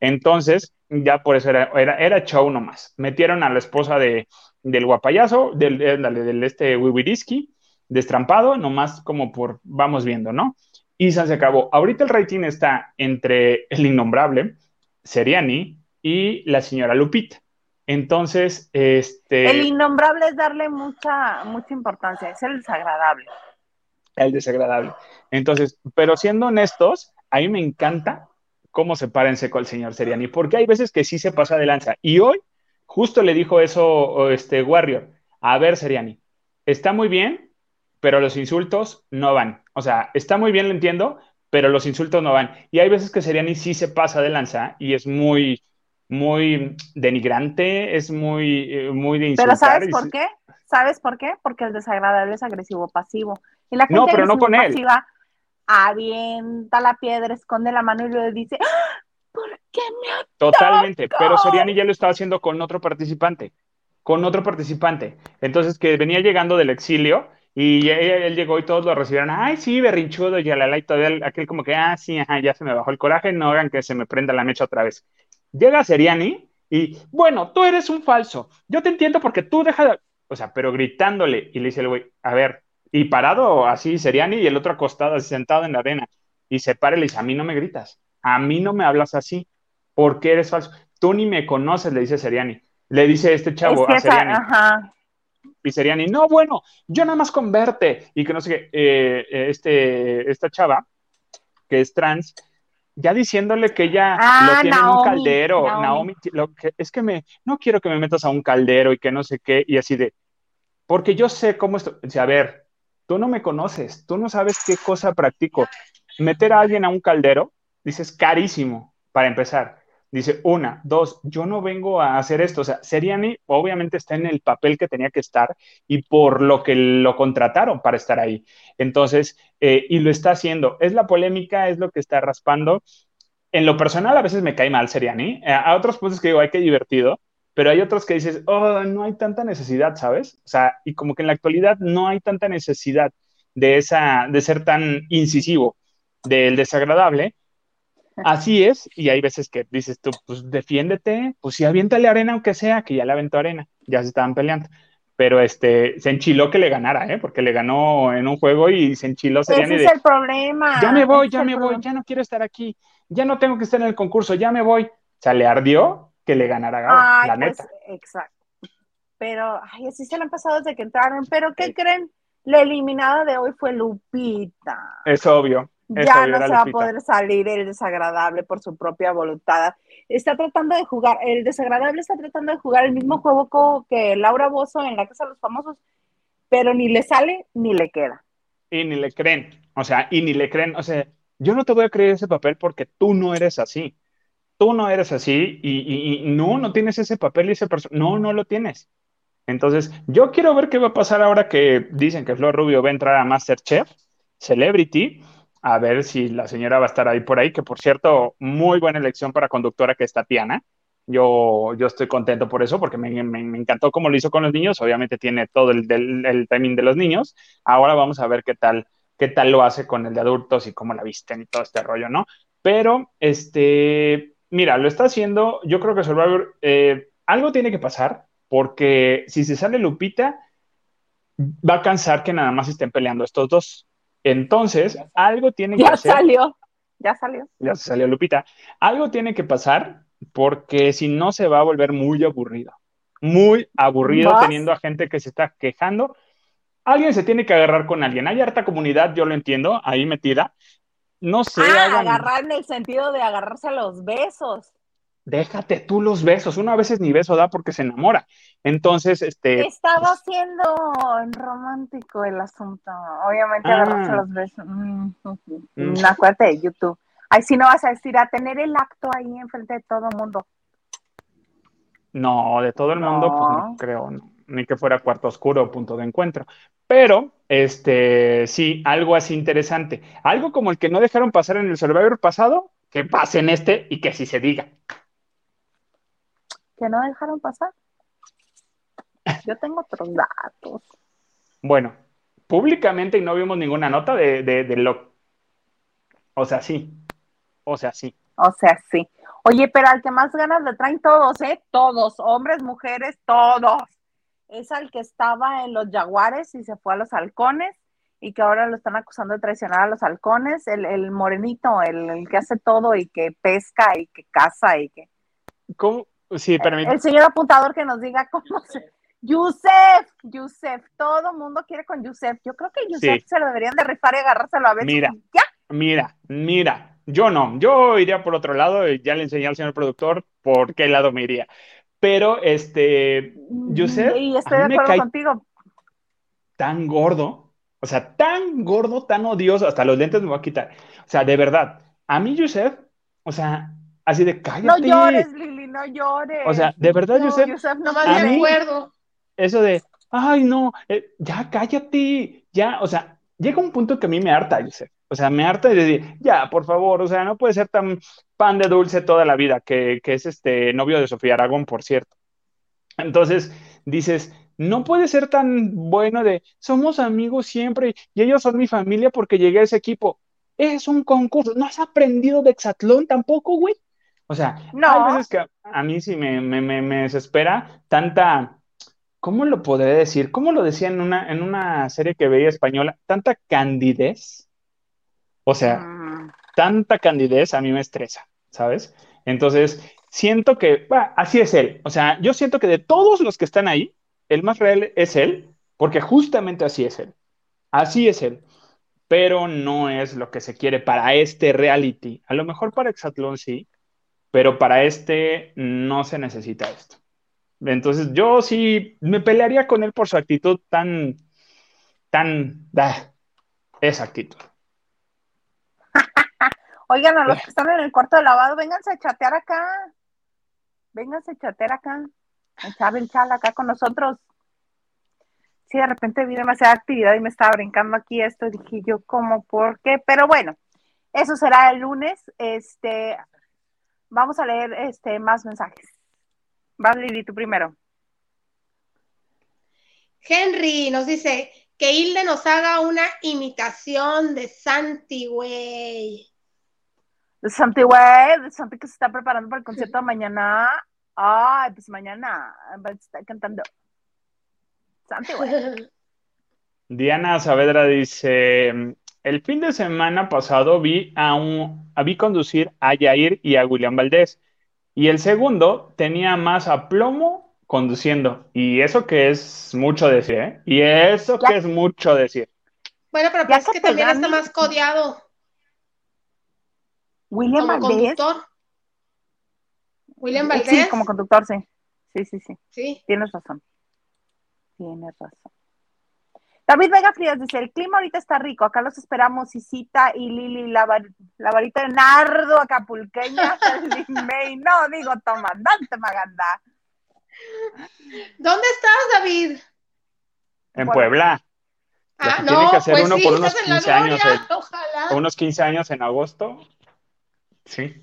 Entonces, ya por eso era, era, era show nomás. Metieron a la esposa de, del guapayazo, del, del, del este Wiwiriski, destrampado, nomás como por vamos viendo, ¿no? Y se acabó. Ahorita el rating está entre el innombrable, Seriani y la señora Lupita. Entonces, este... El innombrable es darle mucha, mucha importancia, es el desagradable. El desagradable. Entonces, pero siendo honestos, a mí me encanta cómo se para en seco el señor Seriani, porque hay veces que sí se pasa de lanza. Y hoy, justo le dijo eso este Warrior, a ver, Seriani, está muy bien, pero los insultos no van. O sea, está muy bien, lo entiendo, pero los insultos no van. Y hay veces que Seriani sí se pasa de lanza y es muy muy denigrante, es muy, eh, muy de insultar. Pero ¿sabes por qué? ¿Sabes por qué? Porque el desagradable es agresivo pasivo. Y la gente no, pero no con pasiva avienta la piedra, esconde la mano y le dice, ¡Ah! ¿por qué me ataca? Totalmente, pero Seriani ya lo estaba haciendo con otro participante, con otro participante. Entonces, que venía llegando del exilio y él, llegó y todos lo recibieron, ay, sí, berrinchudo, y a la y todavía aquel como que, ah, sí, ajá, ya se me bajó el coraje, no hagan que se me prenda la mecha otra vez. Llega Seriani y, bueno, tú eres un falso. Yo te entiendo porque tú dejas, de... o sea, pero gritándole y le dice el güey, a ver, y parado así Seriani y el otro acostado, así sentado en la arena. Y se para y le dice, a mí no me gritas, a mí no me hablas así, porque eres falso. Tú ni me conoces, le dice Seriani. Le dice este chavo a Seriani. Ajá. Y Seriani, no, bueno, yo nada más con verte. Y que no sé qué, eh, eh, este, esta chava, que es trans, ya diciéndole que ella ah, lo tiene en un caldero, Naomi, lo que, es que me, no quiero que me metas a un caldero y que no sé qué, y así de, porque yo sé cómo esto, a ver, tú no me conoces, tú no sabes qué cosa practico. Meter a alguien a un caldero, dices, carísimo, para empezar. Dice, una, dos, yo no vengo a hacer esto. O sea, Seriani obviamente está en el papel que tenía que estar y por lo que lo contrataron para estar ahí. Entonces, eh, y lo está haciendo. Es la polémica, es lo que está raspando. En lo personal, a veces me cae mal Seriani. A otros puntos que digo, ay, qué divertido. Pero hay otros que dices, oh, no hay tanta necesidad, ¿sabes? O sea, y como que en la actualidad no hay tanta necesidad de, esa, de ser tan incisivo del desagradable Así es, y hay veces que dices tú, pues defiéndete, pues sí, aviéntale arena aunque sea, que ya le aventó arena, ya se estaban peleando. Pero este, se enchiló que le ganara, ¿eh? Porque le ganó en un juego y se enchiló. Ese es el problema. Ya me voy, ya me voy, ya no quiero estar aquí, ya no tengo que estar en el concurso, ya me voy. O sea, le ardió que le ganara, la pues, neta. exacto. Pero, ay, así se le han pasado desde que entraron. Pero, ¿qué creen? La eliminada de hoy fue Lupita. Es obvio ya no se va a poder salir el desagradable por su propia voluntad. Está tratando de jugar, el desagradable está tratando de jugar el mismo juego que Laura Bozo en la Casa de los Famosos, pero ni le sale ni le queda. Y ni le creen, o sea, y ni le creen, o sea, yo no te voy a creer ese papel porque tú no eres así. Tú no eres así y, no, no tienes ese papel y ese personaje. No, no lo tienes. Entonces, yo quiero ver qué va a pasar ahora que dicen que Flor Rubio va a entrar a Masterchef, Celebrity, a ver si la señora va a estar ahí por ahí, que por cierto, muy buena elección para conductora que es Tatiana. Yo, yo estoy contento por eso, porque me, encantó cómo lo hizo con los niños. Obviamente tiene todo el, el timing de los niños. Ahora vamos a ver qué tal, qué tal lo hace con el de adultos y cómo la visten y todo este rollo, ¿no? Pero, este, mira, lo está haciendo, yo creo que Survivor, eh, algo tiene que pasar, porque si se sale Lupita, va a cansar que nada más estén peleando estos dos. Entonces, algo tiene que Ya salió, ya salió. Ya salió Lupita. Algo tiene que pasar porque si no se va a volver muy aburrido. Muy aburrido teniendo a gente que se está quejando. Alguien se tiene que agarrar con alguien. Hay harta comunidad, yo lo entiendo, ahí metida. No sé. Ah, agarrar en el sentido de agarrarse a los besos. Déjate tú los besos. Uno a veces ni beso da porque se enamora. Entonces, este. Estaba pues siendo romántico el asunto. Obviamente, ah. los besos. Mm, mm, acuérdate de YouTube. Ay, si no vas a decir a tener el acto ahí enfrente de todo el mundo. No, de todo el mundo, pues no creo, ni que fuera cuarto oscuro o punto de encuentro. Pero, este, sí, algo así interesante. Algo como el que no dejaron pasar en el Survivor pasado, que pase en este y que sí se diga. ¿Que no dejaron pasar? Yo tengo otros datos. Bueno, públicamente y no vimos ninguna nota de, de, de lo... O sea, sí, o sea, sí. O sea, sí. Oye, pero al que más ganas le traen todos, ¿eh? Todos, hombres, mujeres, todos. Es al que estaba en los jaguares y se fue a los halcones y que ahora lo están acusando de traicionar a los halcones, el, morenito, el, que hace todo y que pesca y que caza y que... ¿Cómo? Sí, permítame. El señor apuntador que nos diga cómo se... Yusef, Yusef, todo mundo quiere con Yusef. Yo creo que Yusef se lo deberían de rifar y agarrárselo a ver. Mira, ¿Ya? mira, mira, yo no, yo iría por otro lado, ya le enseñé al señor productor por qué lado me iría. Pero, este, yo sé. Y estoy de acuerdo contigo. Tan gordo, o sea, tan gordo, tan odioso, hasta los lentes me voy a quitar. O sea, de verdad, a mí, Yusef, o sea, así de cállate. No llores, Lili, no llores. O sea, de verdad, no, Yusef, no más de acuerdo. Eso de, ay, no, eh, ya cállate, ya, o sea, llega un punto que a mí me harta, Yusef. O sea, me harta de decir, ya, por favor, o sea, no puede ser tan pan de dulce toda la vida, que, es este novio de Sofía Aragón, por cierto. Entonces, dices, no puede ser tan bueno de, somos amigos siempre y ellos son mi familia porque llegué a ese equipo. Es un concurso, no has aprendido de Exatlón tampoco, güey. O sea, no. hay veces que a, mí sí me, me, desespera tanta, ¿cómo lo podré decir? ¿Cómo lo decía en una, en una serie que veía española? Tanta candidez o sea, mm. tanta candidez a mí me estresa, ¿sabes? Entonces, siento que, así es él. O sea, yo siento que de todos los que están ahí, el más real es él, porque justamente así es él. Así es él. Pero no es lo que se quiere para este reality. A lo mejor para Exatlón sí, pero para este no se necesita esto. Entonces, yo sí me pelearía con él por su actitud tan, tan, da, esa actitud. Oigan, a los que están en el cuarto de lavado, vénganse a chatear acá. Vénganse a chatear acá. Echar el chal acá con nosotros. Sí, de repente vi demasiada actividad y me estaba brincando aquí esto. Dije yo, ¿cómo? ¿Por qué? Pero bueno, eso será el lunes. Este, vamos a leer este, más mensajes. Vas, Lili, tú primero. Henry nos dice que Hilde nos haga una imitación de Santi, güey de Santi, güey, de Santi que se está preparando para el concierto de mañana. Ay, pues mañana va a estar cantando. Santi, güey. Diana Saavedra dice, el fin de semana pasado vi a un, vi conducir a Yair y a William Valdés. Y el segundo tenía más aplomo conduciendo. Y eso que es mucho decir, ¿eh? Y eso que es mucho decir. Bueno, pero es que también está más codeado. William como Conductor. William Valdés. Sí, como conductor, sí. Sí, sí, sí. Sí. Tienes razón. Tienes razón. David Vega Frías dice, el clima ahorita está rico, acá los esperamos, Isita y Lili, la, la varita de nardo acapulqueña, no, digo, comandante Maganda. ¿Dónde estás, David? En Puebla. Ah, no, tiene que hacer pues uno por unos 15 años. Unos 15 años en agosto. Sí.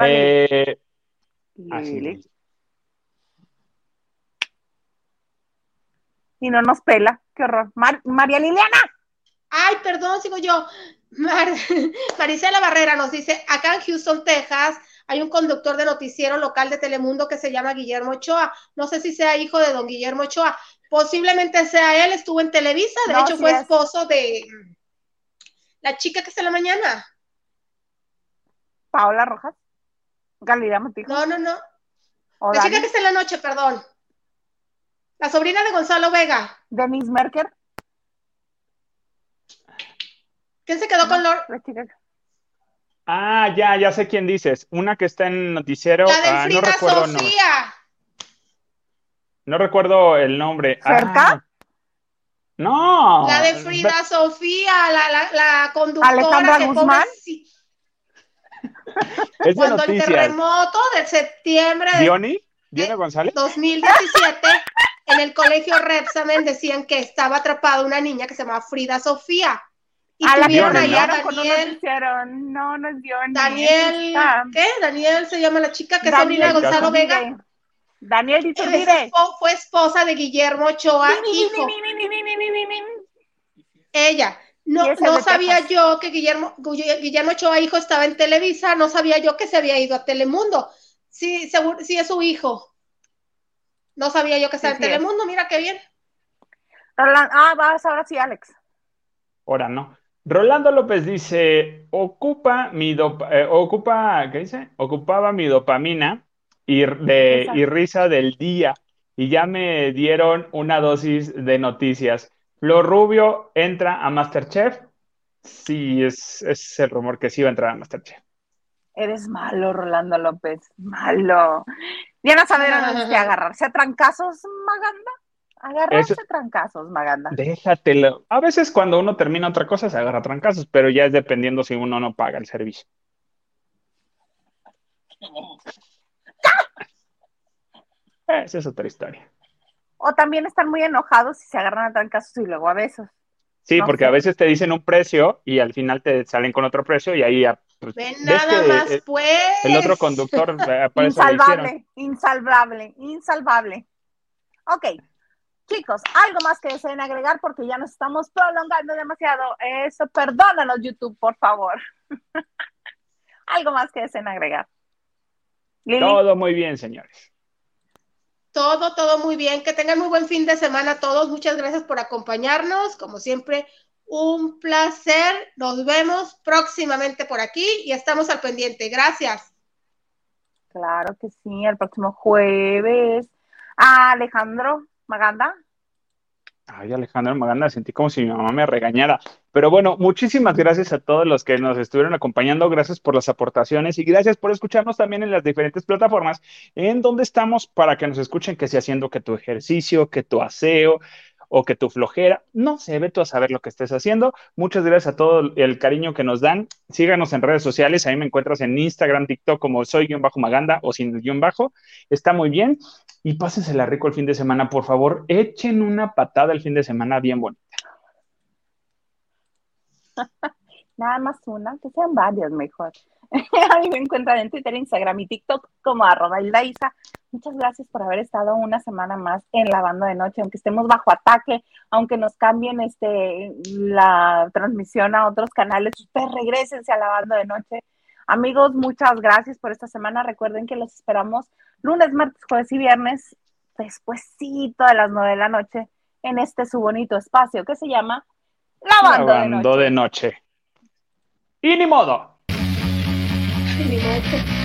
Eh, así y no nos pela. Qué horror. María Liliana. Ay, perdón, sigo yo. Marisela Barrera nos dice, acá en Houston, Texas, hay un conductor de noticiero local de Telemundo que se llama Guillermo Ochoa. No sé si sea hijo de don Guillermo Ochoa. Posiblemente sea él, estuvo en Televisa, de hecho fue esposo de la chica que está en la mañana. Paola Rojas. Galilea Montijo. No, no, no. La chica que está en la noche, perdón. La sobrina de Gonzalo Vega. Denise Merker. ¿Quién se quedó con Lord? Ah, ya, ya sé quién dices. Una que está en noticiero. La de ah, Frida Sofía. No. recuerdo el nombre. ¿Cerca? Ah, no. La de Frida Sofía, la, la, la conductora Alejandra Guzmán. Es Cuando el terremoto de septiembre de ¿Diony? ¿Diony González? 2017 en el colegio Repsamen decían que estaba atrapada una niña que se llama Frida Sofía. Y a tuvieron allá ¿no? Daniel. No, no es Diony. Daniel, ¿qué? Daniel se llama la chica que es sobrina de Gonzalo Vega. Daniel dice, fue esposa de Guillermo Ochoa, hijo. Ella. No, no sabía yo que Guillermo, Guillermo Ochoa, hijo, estaba en Televisa, no sabía yo que se había ido a Telemundo. Sí, seguro, sí es su hijo. No sabía yo que estaba en Telemundo, mira qué bien. ah, vas ahora sí, Alex. Ahora no. Rolando López dice, ocupa mi eh, ocupa, ¿qué dice? Ocupaba mi dopamina y, de, y risa del día y ya me dieron una dosis de noticias. Flor Rubio entra a Masterchef. Sí, es, es el rumor que sí va a entrar a Masterchef. Eres malo, Rolando López, malo. Diana Saavedra no que agarrarse a trancazos, Maganda. Agarrarse a trancazos, Maganda. Déjatelo. A veces cuando uno termina otra cosa se agarra a trancazos, pero ya es dependiendo si uno no paga el servicio. Esa es otra historia. O también están muy enojados y se agarran a trancazos y luego a besos. Sí, porque a veces te dicen un precio y al final te salen con otro precio y ahí ya. Pues, Ven nada más, eh, pues. El otro conductor Insalvable, insalvable, insalvable. Ok, chicos, algo más que deseen agregar porque ya nos estamos prolongando demasiado. Eso, perdónanos, YouTube, por favor. algo más que deseen agregar. Todo muy bien, señores. Todo, todo muy bien. Que tengan muy buen fin de semana todos. Muchas gracias por acompañarnos. Como siempre, un placer. Nos vemos próximamente por aquí y estamos al pendiente. Gracias. Claro que sí, el próximo jueves. Ah, Alejandro Maganda. Ay, Alejandro Maganda, sentí como si mi mamá me regañara. Pero bueno, muchísimas gracias a todos los que nos estuvieron acompañando. Gracias por las aportaciones y gracias por escucharnos también en las diferentes plataformas en donde estamos para que nos escuchen, que sea haciendo que tu ejercicio, que tu aseo, o que tu flojera, no sé, ve tú a saber lo que estés haciendo. Muchas gracias a todo el cariño que nos dan. Síganos en redes sociales, ahí me encuentras en Instagram, TikTok como soy-maganda o sin guion bajo. Está muy bien. Y pásensela rico el fin de semana, por favor. Echen una patada el fin de semana bien bonita. Nada más una, que sean varias mejor. A mí me encuentran en Twitter, Instagram y TikTok como arroba. Muchas gracias por haber estado una semana más en la banda de noche, aunque estemos bajo ataque, aunque nos cambien este la transmisión a otros canales, ustedes regresense a la banda de noche. Amigos, muchas gracias por esta semana. Recuerden que los esperamos lunes, martes, jueves y viernes, despuésito de las nueve de la noche, en este su bonito espacio que se llama La Banda, de Noche. De noche. Y ni modo. Ni modo.